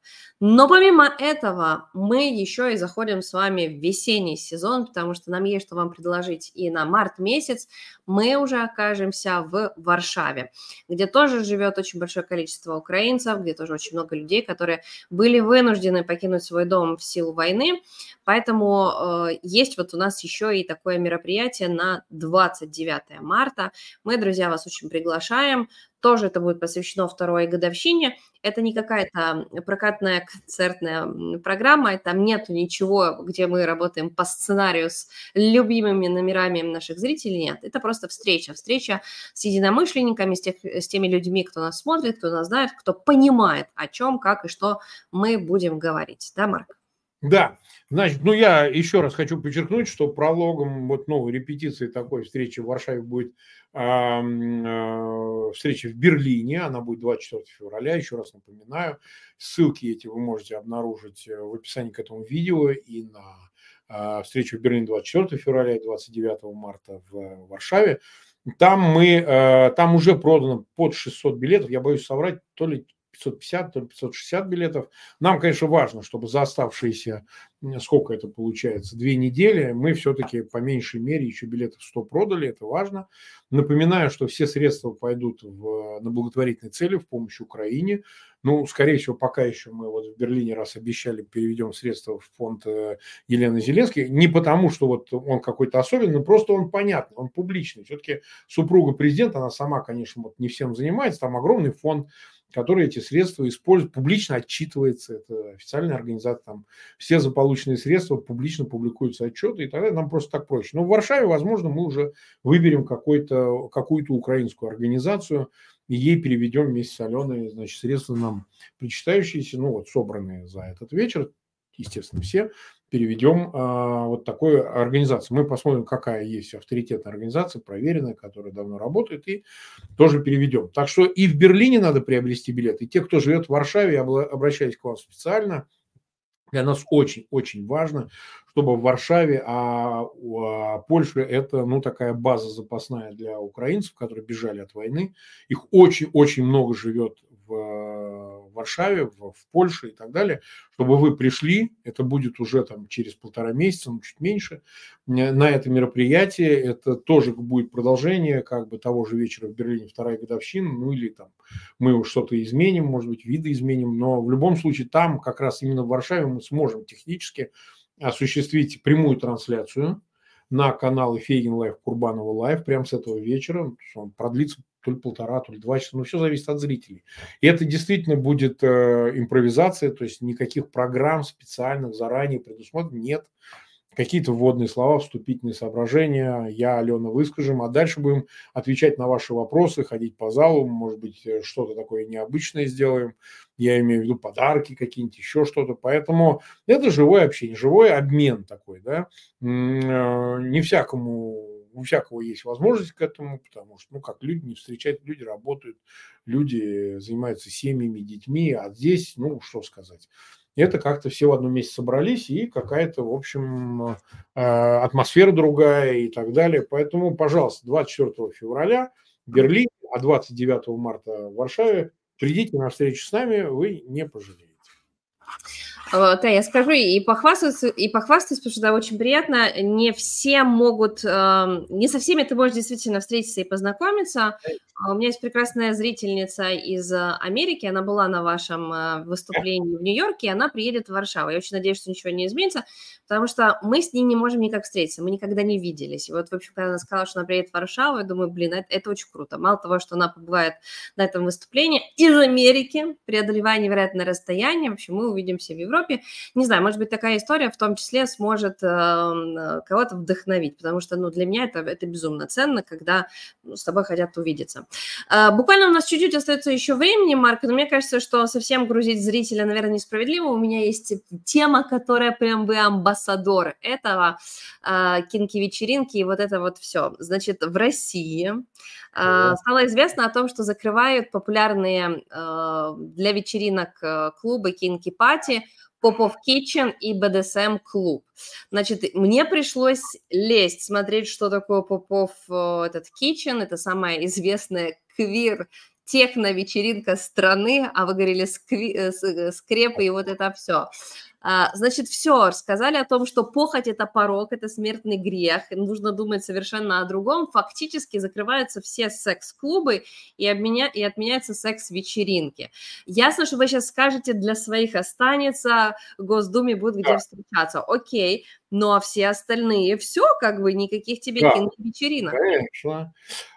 Но помимо этого, мы еще и заходим с вами в весенний сезон, потому что нам есть что вам предложить и на март месяц. Мы уже окажемся в Варшаве, где тоже живет очень большое количество украинцев, где тоже очень много людей, которые были вынуждены покинуть свой дом в силу войны. Поэтому э, есть вот у нас еще и такое мероприятие на 29 марта. Мы, друзья, вас очень приглашаем. Тоже это будет посвящено второй годовщине. Это не какая-то прокатная концертная программа, там нету ничего, где мы работаем по сценарию с любимыми номерами наших зрителей, нет. Это просто встреча, встреча с единомышленниками, с, тех, с теми людьми, кто нас смотрит, кто нас знает, кто понимает, о чем, как и что мы будем говорить. Да, Марк? Да, значит, ну я еще раз хочу подчеркнуть, что прологом вот новой репетиции такой встречи в Варшаве будет э, встреча в Берлине, она будет 24 февраля, еще раз напоминаю. Ссылки эти вы можете обнаружить э, в описании к этому видео и на э, встречу в Берлине 24 февраля и 29 марта в Варшаве. Там мы, э, там уже продано под 600 билетов, я боюсь соврать, то ли 550, то ли 560 билетов. Нам, конечно, важно, чтобы за оставшиеся, сколько это получается, две недели, мы все-таки по меньшей мере еще билетов 100 продали, это важно. Напоминаю, что все средства пойдут в, на благотворительные цели в помощь Украине. Ну, скорее всего, пока еще мы вот в Берлине раз обещали, переведем средства в фонд э, Елены Зеленской. Не потому, что вот он какой-то особенный, просто он понятный, он публичный. Все-таки супруга президента, она сама, конечно, вот не всем занимается, там огромный фонд который эти средства использует, публично отчитывается, это официальная организация, там все за полученные средства публично публикуются отчеты, и тогда нам просто так проще. Но в Варшаве, возможно, мы уже выберем какую-то какую-то украинскую организацию, и ей переведем вместе с Аленой, значит, средства нам причитающиеся, ну вот собранные за этот вечер, естественно, все, переведем а, вот такой организации. Мы посмотрим, какая есть авторитетная организация, проверенная, которая давно работает, и тоже переведем. Так что и в Берлине надо приобрести билет, и те, кто живет в Варшаве, я обращаюсь к вам специально, для нас очень-очень важно, чтобы в Варшаве, а, а Польша это ну, такая база запасная для украинцев, которые бежали от войны. Их очень-очень много живет в Варшаве, в, в Польше и так далее, чтобы вы пришли, это будет уже там через полтора месяца, ну чуть меньше, на это мероприятие, это тоже будет продолжение как бы того же вечера в Берлине, вторая годовщина, ну или там мы уж что-то изменим, может быть, виды изменим, но в любом случае там как раз именно в Варшаве мы сможем технически осуществить прямую трансляцию на каналы Фейгин Live, Курбанова Live прямо с этого вечера. Он продлится то ли полтора, то ли два часа, но все зависит от зрителей. И это действительно будет э, импровизация, то есть никаких программ специальных заранее предусмотрено нет. Какие-то вводные слова, вступительные соображения, я, Алена, выскажем, а дальше будем отвечать на ваши вопросы, ходить по залу, может быть, э, что-то такое необычное сделаем, я имею в виду подарки какие-нибудь, еще что-то, поэтому это живое общение, живой обмен такой, да, э, не всякому у всякого есть возможность к этому, потому что, ну, как люди не встречают, люди работают, люди занимаются семьями, детьми, а здесь, ну, что сказать. это как-то все в одном месте собрались, и какая-то, в общем, э, атмосфера другая и так далее. Поэтому, пожалуйста, 24 февраля в Берлине, а 29 марта в Варшаве придите на встречу с нами, вы не пожалеете. Да, я скажу и похвастаюсь, и похвастаюсь, потому что да, очень приятно. Не все могут, эм, не со всеми ты можешь действительно встретиться и познакомиться. А у меня есть прекрасная зрительница из э, Америки, она была на вашем э, выступлении в Нью-Йорке, и она приедет в Варшаву. Я очень надеюсь, что ничего не изменится, потому что мы с ней не можем никак встретиться, мы никогда не виделись. И вот, в общем, когда она сказала, что она приедет в Варшаву, я думаю, блин, это, это очень круто. Мало того, что она побывает на этом выступлении из Америки, преодолевая невероятное расстояние, в общем, мы увидимся в Европе. Не знаю, может быть, такая история в том числе сможет эм, э, кого-то вдохновить, потому что, ну, для меня это, это безумно ценно, когда ну, с тобой хотят увидеться. А, буквально у нас чуть-чуть остается еще времени, Марк, но мне кажется, что совсем грузить зрителя, наверное, несправедливо. У меня есть тема, которая прям вы амбассадор этого а, кинки-вечеринки и вот это вот все. Значит, в России а, стало известно о том, что закрывают популярные для вечеринок э, клубы кинки-пати Попов Kitchen и BDSM клуб. Значит, мне пришлось лезть, смотреть, что такое Попов э, этот Kitchen. Это самая известная квир техно-вечеринка страны, а вы говорили скви, э, э, скрепы и вот это все. А, значит, все, рассказали о том, что похоть – это порог, это смертный грех, нужно думать совершенно о другом. Фактически закрываются все секс-клубы и, обменя... и отменяются секс-вечеринки. Ясно, что вы сейчас скажете, для своих останется, в Госдуме будут где встречаться. Окей, ну а все остальные все, как бы никаких тебе да, вечеринок. Конечно.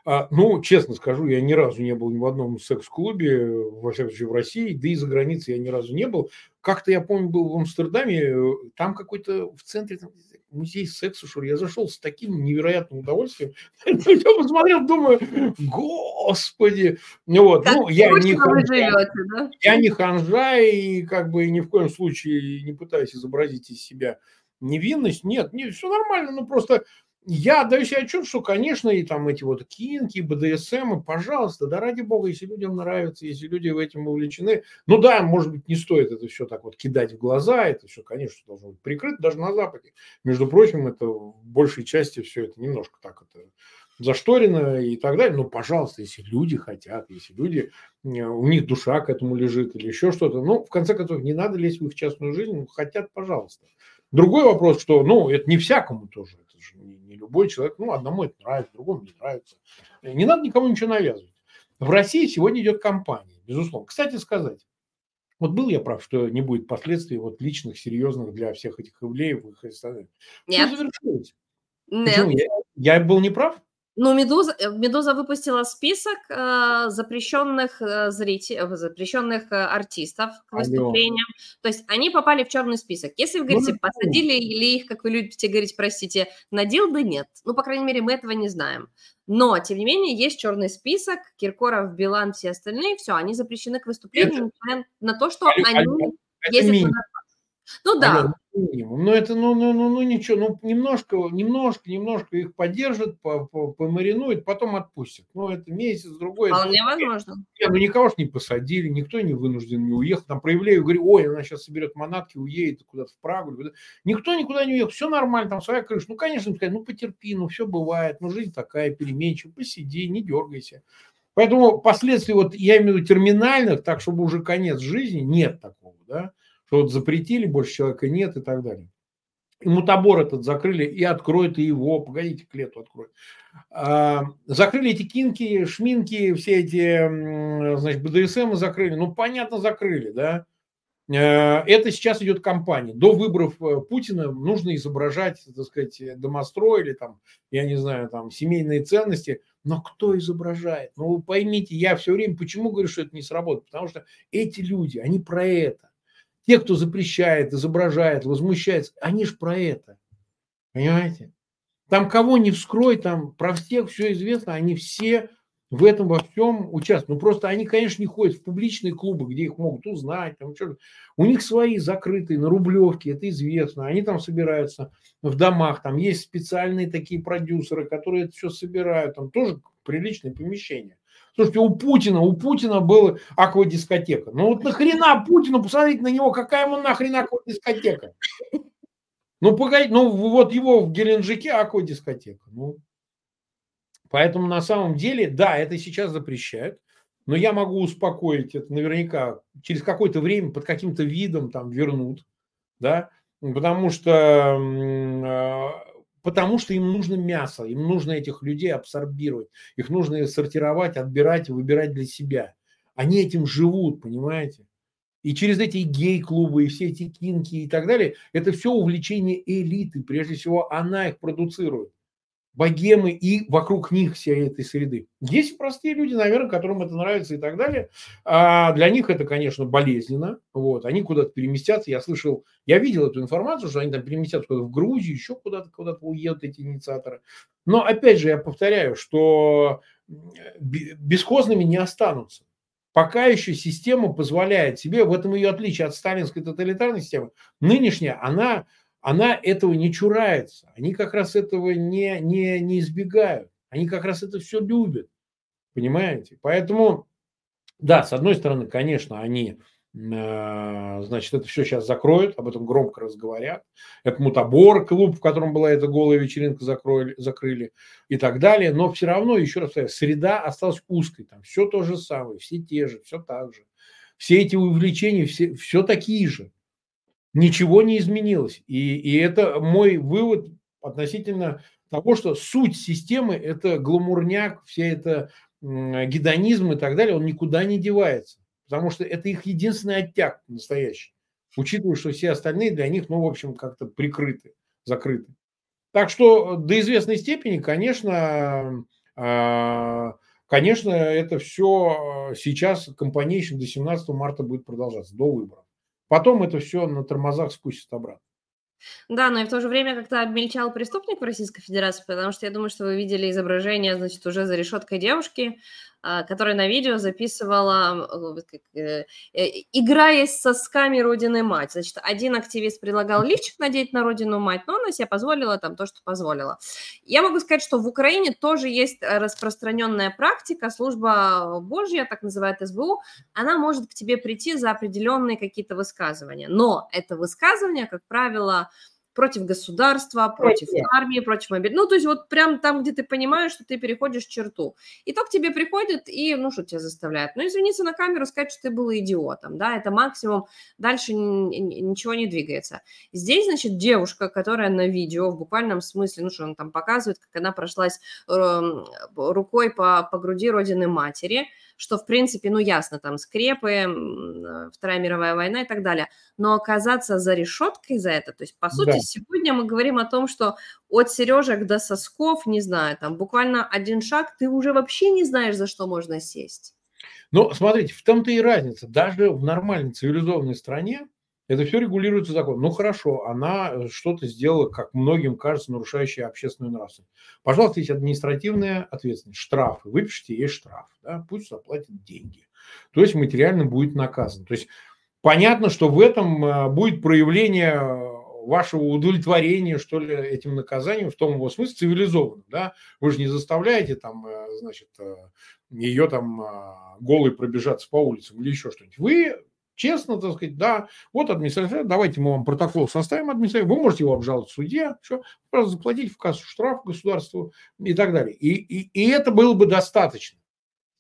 А, ну, честно скажу, я ни разу не был ни в одном секс-клубе, во всяком случае, в России, да и за границей я ни разу не был. Как-то я помню, был в Амстердаме, э, там какой-то в центре там, музей секса, что ли. Я зашел с таким невероятным удовольствием. Я посмотрел, думаю, господи. Вот, ну, я не, ханжа, живете, да? я не ханжа и как бы ни в коем случае не пытаюсь изобразить из себя невинность. Нет, нет, все нормально, ну просто я отдаю себе отчет, что, конечно, и там эти вот кинки, БДСМ, пожалуйста, да ради бога, если людям нравится, если люди в этом увлечены, ну да, может быть, не стоит это все так вот кидать в глаза, это все, конечно, должно быть прикрыто даже на Западе. Между прочим, это в большей части все это немножко так это зашторено и так далее. Но, пожалуйста, если люди хотят, если люди, у них душа к этому лежит или еще что-то, ну, в конце концов, не надо лезть в их частную жизнь, ну, хотят, пожалуйста. Другой вопрос, что, ну, это не всякому тоже же не, не любой человек, ну, одному это нравится, другому не нравится. Не надо никому ничего навязывать. В России сегодня идет кампания, безусловно. Кстати сказать, вот был я прав, что не будет последствий вот личных, серьезных для всех этих Ивлеев, их остальных. Нет. Завершилось? Нет. Я, я был неправ? Ну, Медуза, э, Медуза выпустила список э, запрещенных э, зрителей, э, запрещенных э, артистов к выступлениям. Алло. То есть они попали в черный список. Если вы говорите, ну, посадили или их, как вы любите говорить, простите, на да нет. Ну, по крайней мере, мы этого не знаем. Но, тем не менее, есть черный список, Киркоров, Билан, все остальные, все, они запрещены к выступлениям, это, на то, что они это ездят на ну да. Минимум. Но это, ну, ну, ну, ну ничего, ну немножко, немножко, немножко их поддержат, по, по, помаринуют, потом отпустят. Ну это месяц, другой. Вполне это... возможно. Нет, ну никого ж не посадили, никто не вынужден не уехал. Там проявляю, говорю, ой, она сейчас соберет манатки, уедет куда-то в Прагу. Куда никто никуда не уехал, все нормально, там своя крыша. Ну, конечно, сказать, ну потерпи, ну все бывает, ну жизнь такая переменчивая, посиди, не дергайся. Поэтому последствий, вот я имею в виду терминальных, так, чтобы уже конец жизни, нет такого, да что вот запретили, больше человека нет и так далее. И мутабор этот закрыли и откроют и его, погодите, к лету откроют. А, закрыли эти кинки, шминки, все эти, значит, БДСМ закрыли. Ну, понятно, закрыли, да. Э, это сейчас идет кампания. До выборов э, Путина нужно изображать, так сказать, домострой или там, я не знаю, там, семейные ценности. Но кто изображает? Ну, вы поймите, я все время почему говорю, что это не сработает? Потому что эти люди, они про это. Те, кто запрещает, изображает, возмущается, они же про это. Понимаете? Там кого не вскрой, там про всех все известно, они все в этом во всем участвуют. Ну, просто они, конечно, не ходят в публичные клубы, где их могут узнать. Там, что У них свои закрытые, на Рублевке, это известно. Они там собираются в домах, там есть специальные такие продюсеры, которые это все собирают. Там тоже приличное помещение. Слушайте, у Путина, у Путина была аквадискотека. Ну вот нахрена Путину, посмотрите на него, какая ему нахрен аквадискотека? Ну, погоди, ну вот его в Геленджике аквадискотека. Ну, Поэтому на самом деле, да, это сейчас запрещают, но я могу успокоить, это наверняка через какое-то время под каким-то видом там вернут, да, потому что, а, потому что им нужно мясо, им нужно этих людей абсорбировать, их нужно сортировать, отбирать, выбирать для себя. Они этим живут, понимаете? И через эти гей-клубы, и все эти кинки и так далее, это все увлечение элиты. Прежде всего, она их продуцирует богемы и вокруг них всей этой среды. Есть простые люди, наверное, которым это нравится и так далее. А для них это, конечно, болезненно. Вот. Они куда-то переместятся. Я слышал, я видел эту информацию, что они там переместятся куда-то в Грузию, еще куда-то, куда-то уедут эти инициаторы. Но опять же, я повторяю, что бесхозными не останутся. Пока еще система позволяет себе, в этом ее отличие от сталинской тоталитарной системы, нынешняя, она она этого не чурается. Они как раз этого не, не, не избегают. Они как раз это все любят. Понимаете? Поэтому, да, с одной стороны, конечно, они, э, значит, это все сейчас закроют, об этом громко разговорят. Это мутабор, клуб, в котором была эта голая вечеринка, закрыли, закрыли и так далее. Но все равно, еще раз говорю, среда осталась узкой. Там все то же самое, все те же, все так же. Все эти увлечения, все, все такие же ничего не изменилось. И, и это мой вывод относительно того, что суть системы – это гламурняк, все это гедонизм и так далее, он никуда не девается. Потому что это их единственный оттяг настоящий. Учитывая, что все остальные для них, ну, в общем, как-то прикрыты, закрыты. Так что до известной степени, конечно, а, конечно, это все сейчас компанейшн до 17 марта будет продолжаться, до выборов. Потом это все на тормозах спустит обратно. Да, но и в то же время как-то обмельчал преступник в Российской Федерации, потому что я думаю, что вы видели изображение, значит, уже за решеткой девушки, которая на видео записывала, э, э, играя с сосками Родины Мать. Значит, один активист предлагал лифчик надеть на Родину Мать, но она себе позволила там то, что позволила. Я могу сказать, что в Украине тоже есть распространенная практика, служба Божья, так называют СБУ, она может к тебе прийти за определенные какие-то высказывания, но это высказывание, как правило, против государства, против Нет. армии, против мобилизации. Ну, то есть вот прям там, где ты понимаешь, что ты переходишь черту. И то к тебе приходит и, ну, что тебя заставляет? Ну, извиниться на камеру, сказать, что ты был идиотом, да, это максимум, дальше ничего не двигается. Здесь, значит, девушка, которая на видео в буквальном смысле, ну, что он там показывает, как она прошлась э, рукой по, по груди родины матери, что, в принципе, ну, ясно, там, скрепы, э, Вторая мировая война и так далее. Но оказаться за решеткой за это, то есть, по сути, да. сегодня мы говорим о том, что от сережек до сосков, не знаю, там, буквально один шаг, ты уже вообще не знаешь, за что можно сесть. Но смотрите, в том-то и разница. Даже в нормальной цивилизованной стране это все регулируется законом. Ну хорошо, она э, что-то сделала, как многим кажется, нарушающее общественную нравственность. Пожалуйста, есть административная ответственность, штрафы. Выпишите ей штраф, да, пусть заплатит деньги. То есть материально будет наказан. То есть понятно, что в этом э, будет проявление э, вашего удовлетворения, что ли, этим наказанием, в том его смысле, цивилизованным, да, вы же не заставляете там, значит, ее там голой пробежаться по улицам или еще что-нибудь. Вы честно, так сказать, да, вот администрация, давайте мы вам протокол составим администрации, вы можете его обжаловать в суде, все, просто заплатить в кассу штраф государству и так далее. И, и, и это было бы достаточно.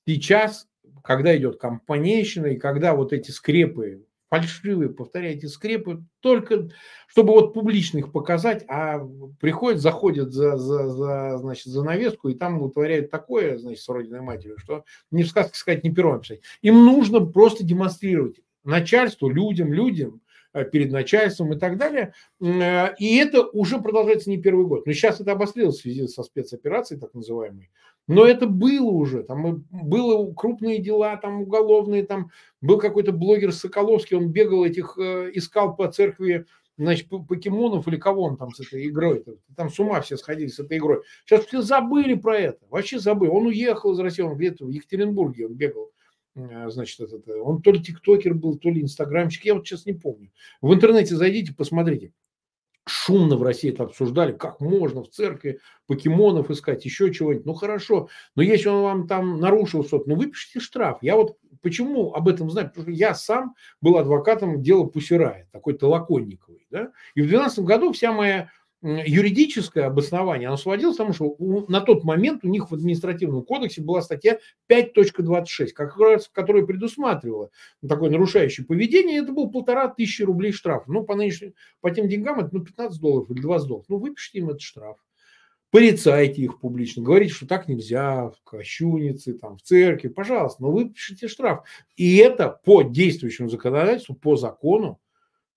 Сейчас, когда идет компанейщина и когда вот эти скрепы, фальшивые, повторяйте, скрепы, только чтобы вот публично их показать, а приходят, заходят за, за, за, значит, за навеску и там утворяют такое, значит, с родиной матерью, что не в сказке сказать, не пером писать. Им нужно просто демонстрировать начальству, людям, людям, э, перед начальством и так далее. Э, и это уже продолжается не первый год. Но сейчас это обострилось в связи со спецоперацией, так называемой. Но это было уже. Там было крупные дела, там уголовные, там был какой-то блогер Соколовский, он бегал этих, э, искал по церкви значит, покемонов или кого он там с этой игрой, -то. там с ума все сходили с этой игрой. Сейчас все забыли про это, вообще забыли. Он уехал из России, он где-то в Екатеринбурге он бегал значит, этот, он то ли тиктокер был, то ли инстаграмчик, я вот сейчас не помню. В интернете зайдите, посмотрите шумно в России это обсуждали, как можно в церкви покемонов искать, еще чего-нибудь. Ну хорошо, но если он вам там нарушил что-то, ну выпишите штраф. Я вот почему об этом знаю? Потому что я сам был адвокатом дела Пусирая, такой Толоконниковый. Да? И в 2012 году вся моя юридическое обоснование, оно сводилось к тому, что у, на тот момент у них в административном кодексе была статья 5.26, как раз, которая предусматривала такое нарушающее поведение, это был полтора тысячи рублей штраф. Ну, по, нынешним, по тем деньгам это ну, 15 долларов или 20 долларов. Ну, выпишите им этот штраф. Порицайте их публично, говорите, что так нельзя, в кощунице, там, в церкви, пожалуйста, но выпишите штраф. И это по действующему законодательству, по закону,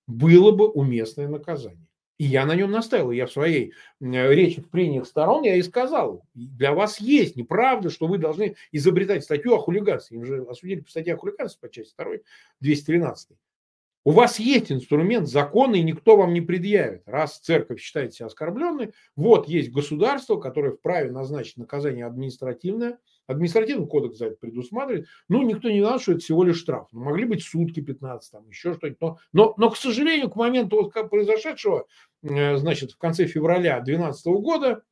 было бы уместное наказание. И я на нем настаивал. Я в своей речи в прениях сторон я и сказал, для вас есть неправда, что вы должны изобретать статью о хулиганстве. Им же осудили по статье о хулиганстве по части 2, 213. У вас есть инструмент закона, и никто вам не предъявит. Раз церковь считает себя оскорбленной, вот есть государство, которое вправе назначить наказание административное – Административный кодекс за это предусматривает. Ну, никто не знал, что это всего лишь штраф. Ну, могли быть сутки 15, там, еще что-нибудь. Но, но, но, к сожалению, к моменту вот как произошедшего, э, значит, в конце февраля 2012 года,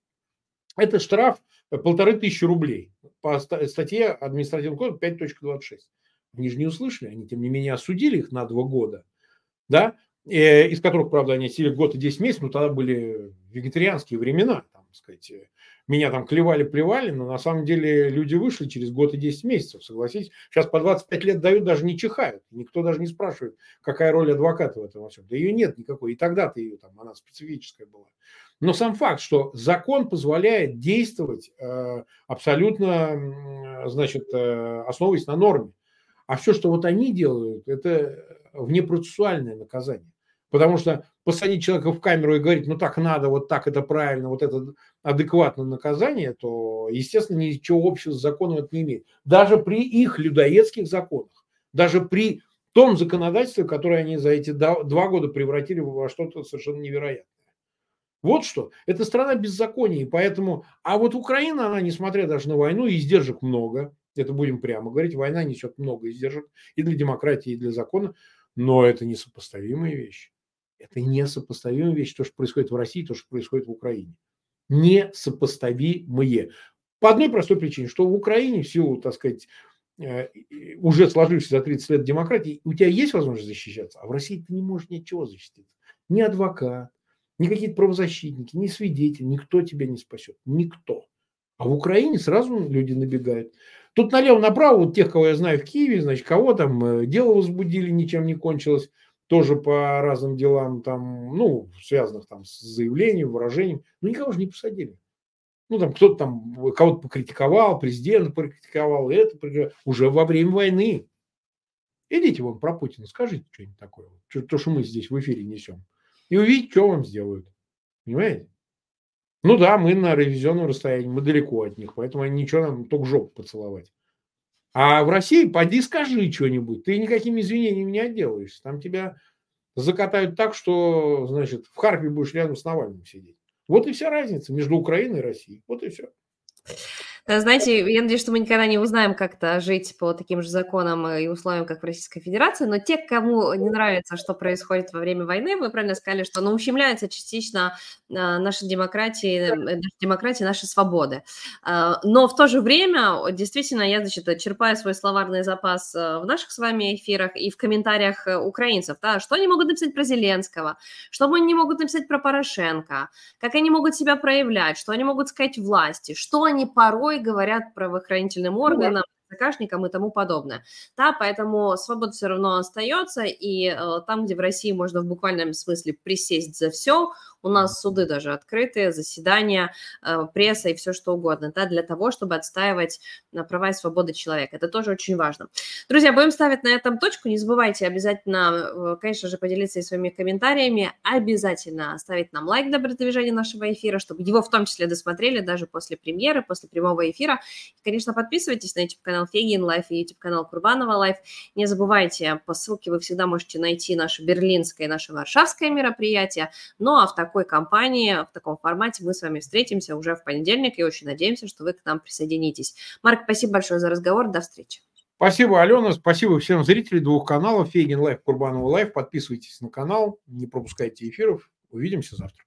это штраф полторы тысячи рублей по статье административного кодекса 5.26. Они же не услышали, они, тем не менее, осудили их на два года, да, э, из которых, правда, они сидели год и 10 месяцев, но тогда были вегетарианские времена, там, сказать, меня там клевали-плевали, но на самом деле люди вышли через год и 10 месяцев, согласитесь. Сейчас по 25 лет дают, даже не чихают. Никто даже не спрашивает, какая роль адвоката в этом во всем. Да ее нет никакой. И тогда-то ее там, она специфическая была. Но сам факт, что закон позволяет действовать э, абсолютно, значит, э, основываясь на норме. А все, что вот они делают, это внепроцессуальное наказание. Потому что посадить человека в камеру и говорить, ну так надо, вот так это правильно, вот это адекватное наказание, то, естественно, ничего общего с законом это не имеет. Даже при их людоедских законах, даже при том законодательстве, которое они за эти два года превратили во что-то совершенно невероятное. Вот что. Это страна беззакония, поэтому... А вот Украина, она, несмотря даже на войну, издержек много, это будем прямо говорить, война несет много издержек и для демократии, и для закона, но это несопоставимые вещи. Это несопоставимая вещь, то, что происходит в России, то, что происходит в Украине. Несопоставимые. По одной простой причине, что в Украине в силу, так сказать, э, уже сложившись за 30 лет демократии, у тебя есть возможность защищаться, а в России ты не можешь ничего защитить. Ни адвокат, ни какие-то правозащитники, ни свидетель, никто тебя не спасет. Никто. А в Украине сразу люди набегают. Тут налево-направо, вот тех, кого я знаю в Киеве, значит, кого там э, дело возбудили, ничем не кончилось тоже по разным делам, там, ну, связанных там с заявлением, выражением, ну, никого же не посадили. Ну, там кто-то там кого-то покритиковал, президент покритиковал, это уже во время войны. Идите вон про Путина, скажите что-нибудь такое, то, что мы здесь в эфире несем. И увидите, что вам сделают. Понимаете? Ну да, мы на ревизионном расстоянии, мы далеко от них, поэтому они ничего нам только жопу поцеловать. А в России поди скажи что-нибудь, ты никакими извинениями не отделаешься. Там тебя закатают так, что, значит, в Харькове будешь рядом с Навальным сидеть. Вот и вся разница между Украиной и Россией. Вот и все. Э, знаете, я надеюсь, что мы никогда не узнаем, как-то жить по таким же законам и условиям, как в Российской Федерации, но те, кому не нравится, что происходит во время войны, вы правильно сказали, что ну, ущемляется частично а, наша демократия, э, наша демократия, наши свободы. Но в то же время, действительно, я, значит, черпаю свой словарный запас э, в наших с вами эфирах и в комментариях украинцев, да, что они могут написать про Зеленского, что они могут написать про Порошенко, как они могут себя проявлять, что они могут сказать власти, что они порой говорят правоохранительным органам, заказчикам и тому подобное. Да, поэтому свобода все равно остается, и э, там, где в России можно в буквальном смысле присесть за все, у нас суды даже открыты, заседания, э, пресса и все что угодно, да, для того, чтобы отстаивать э, права и свободы человека. Это тоже очень важно. Друзья, будем ставить на этом точку. Не забывайте обязательно, конечно же, поделиться своими комментариями. Обязательно оставить нам лайк для продвижения нашего эфира, чтобы его в том числе досмотрели даже после премьеры, после прямого эфира. И, конечно, подписывайтесь на YouTube-канал Фейгин Live и YouTube-канал Курбанова Live. Не забывайте, по ссылке вы всегда можете найти наше берлинское и наше варшавское мероприятие. Ну а в такой компании, в таком формате мы с вами встретимся уже в понедельник и очень надеемся, что вы к нам присоединитесь. Марк, спасибо большое за разговор. До встречи. Спасибо, Алена. Спасибо всем зрителям двух каналов. Фейгин Live, Курбанова Live. Подписывайтесь на канал, не пропускайте эфиров. Увидимся завтра.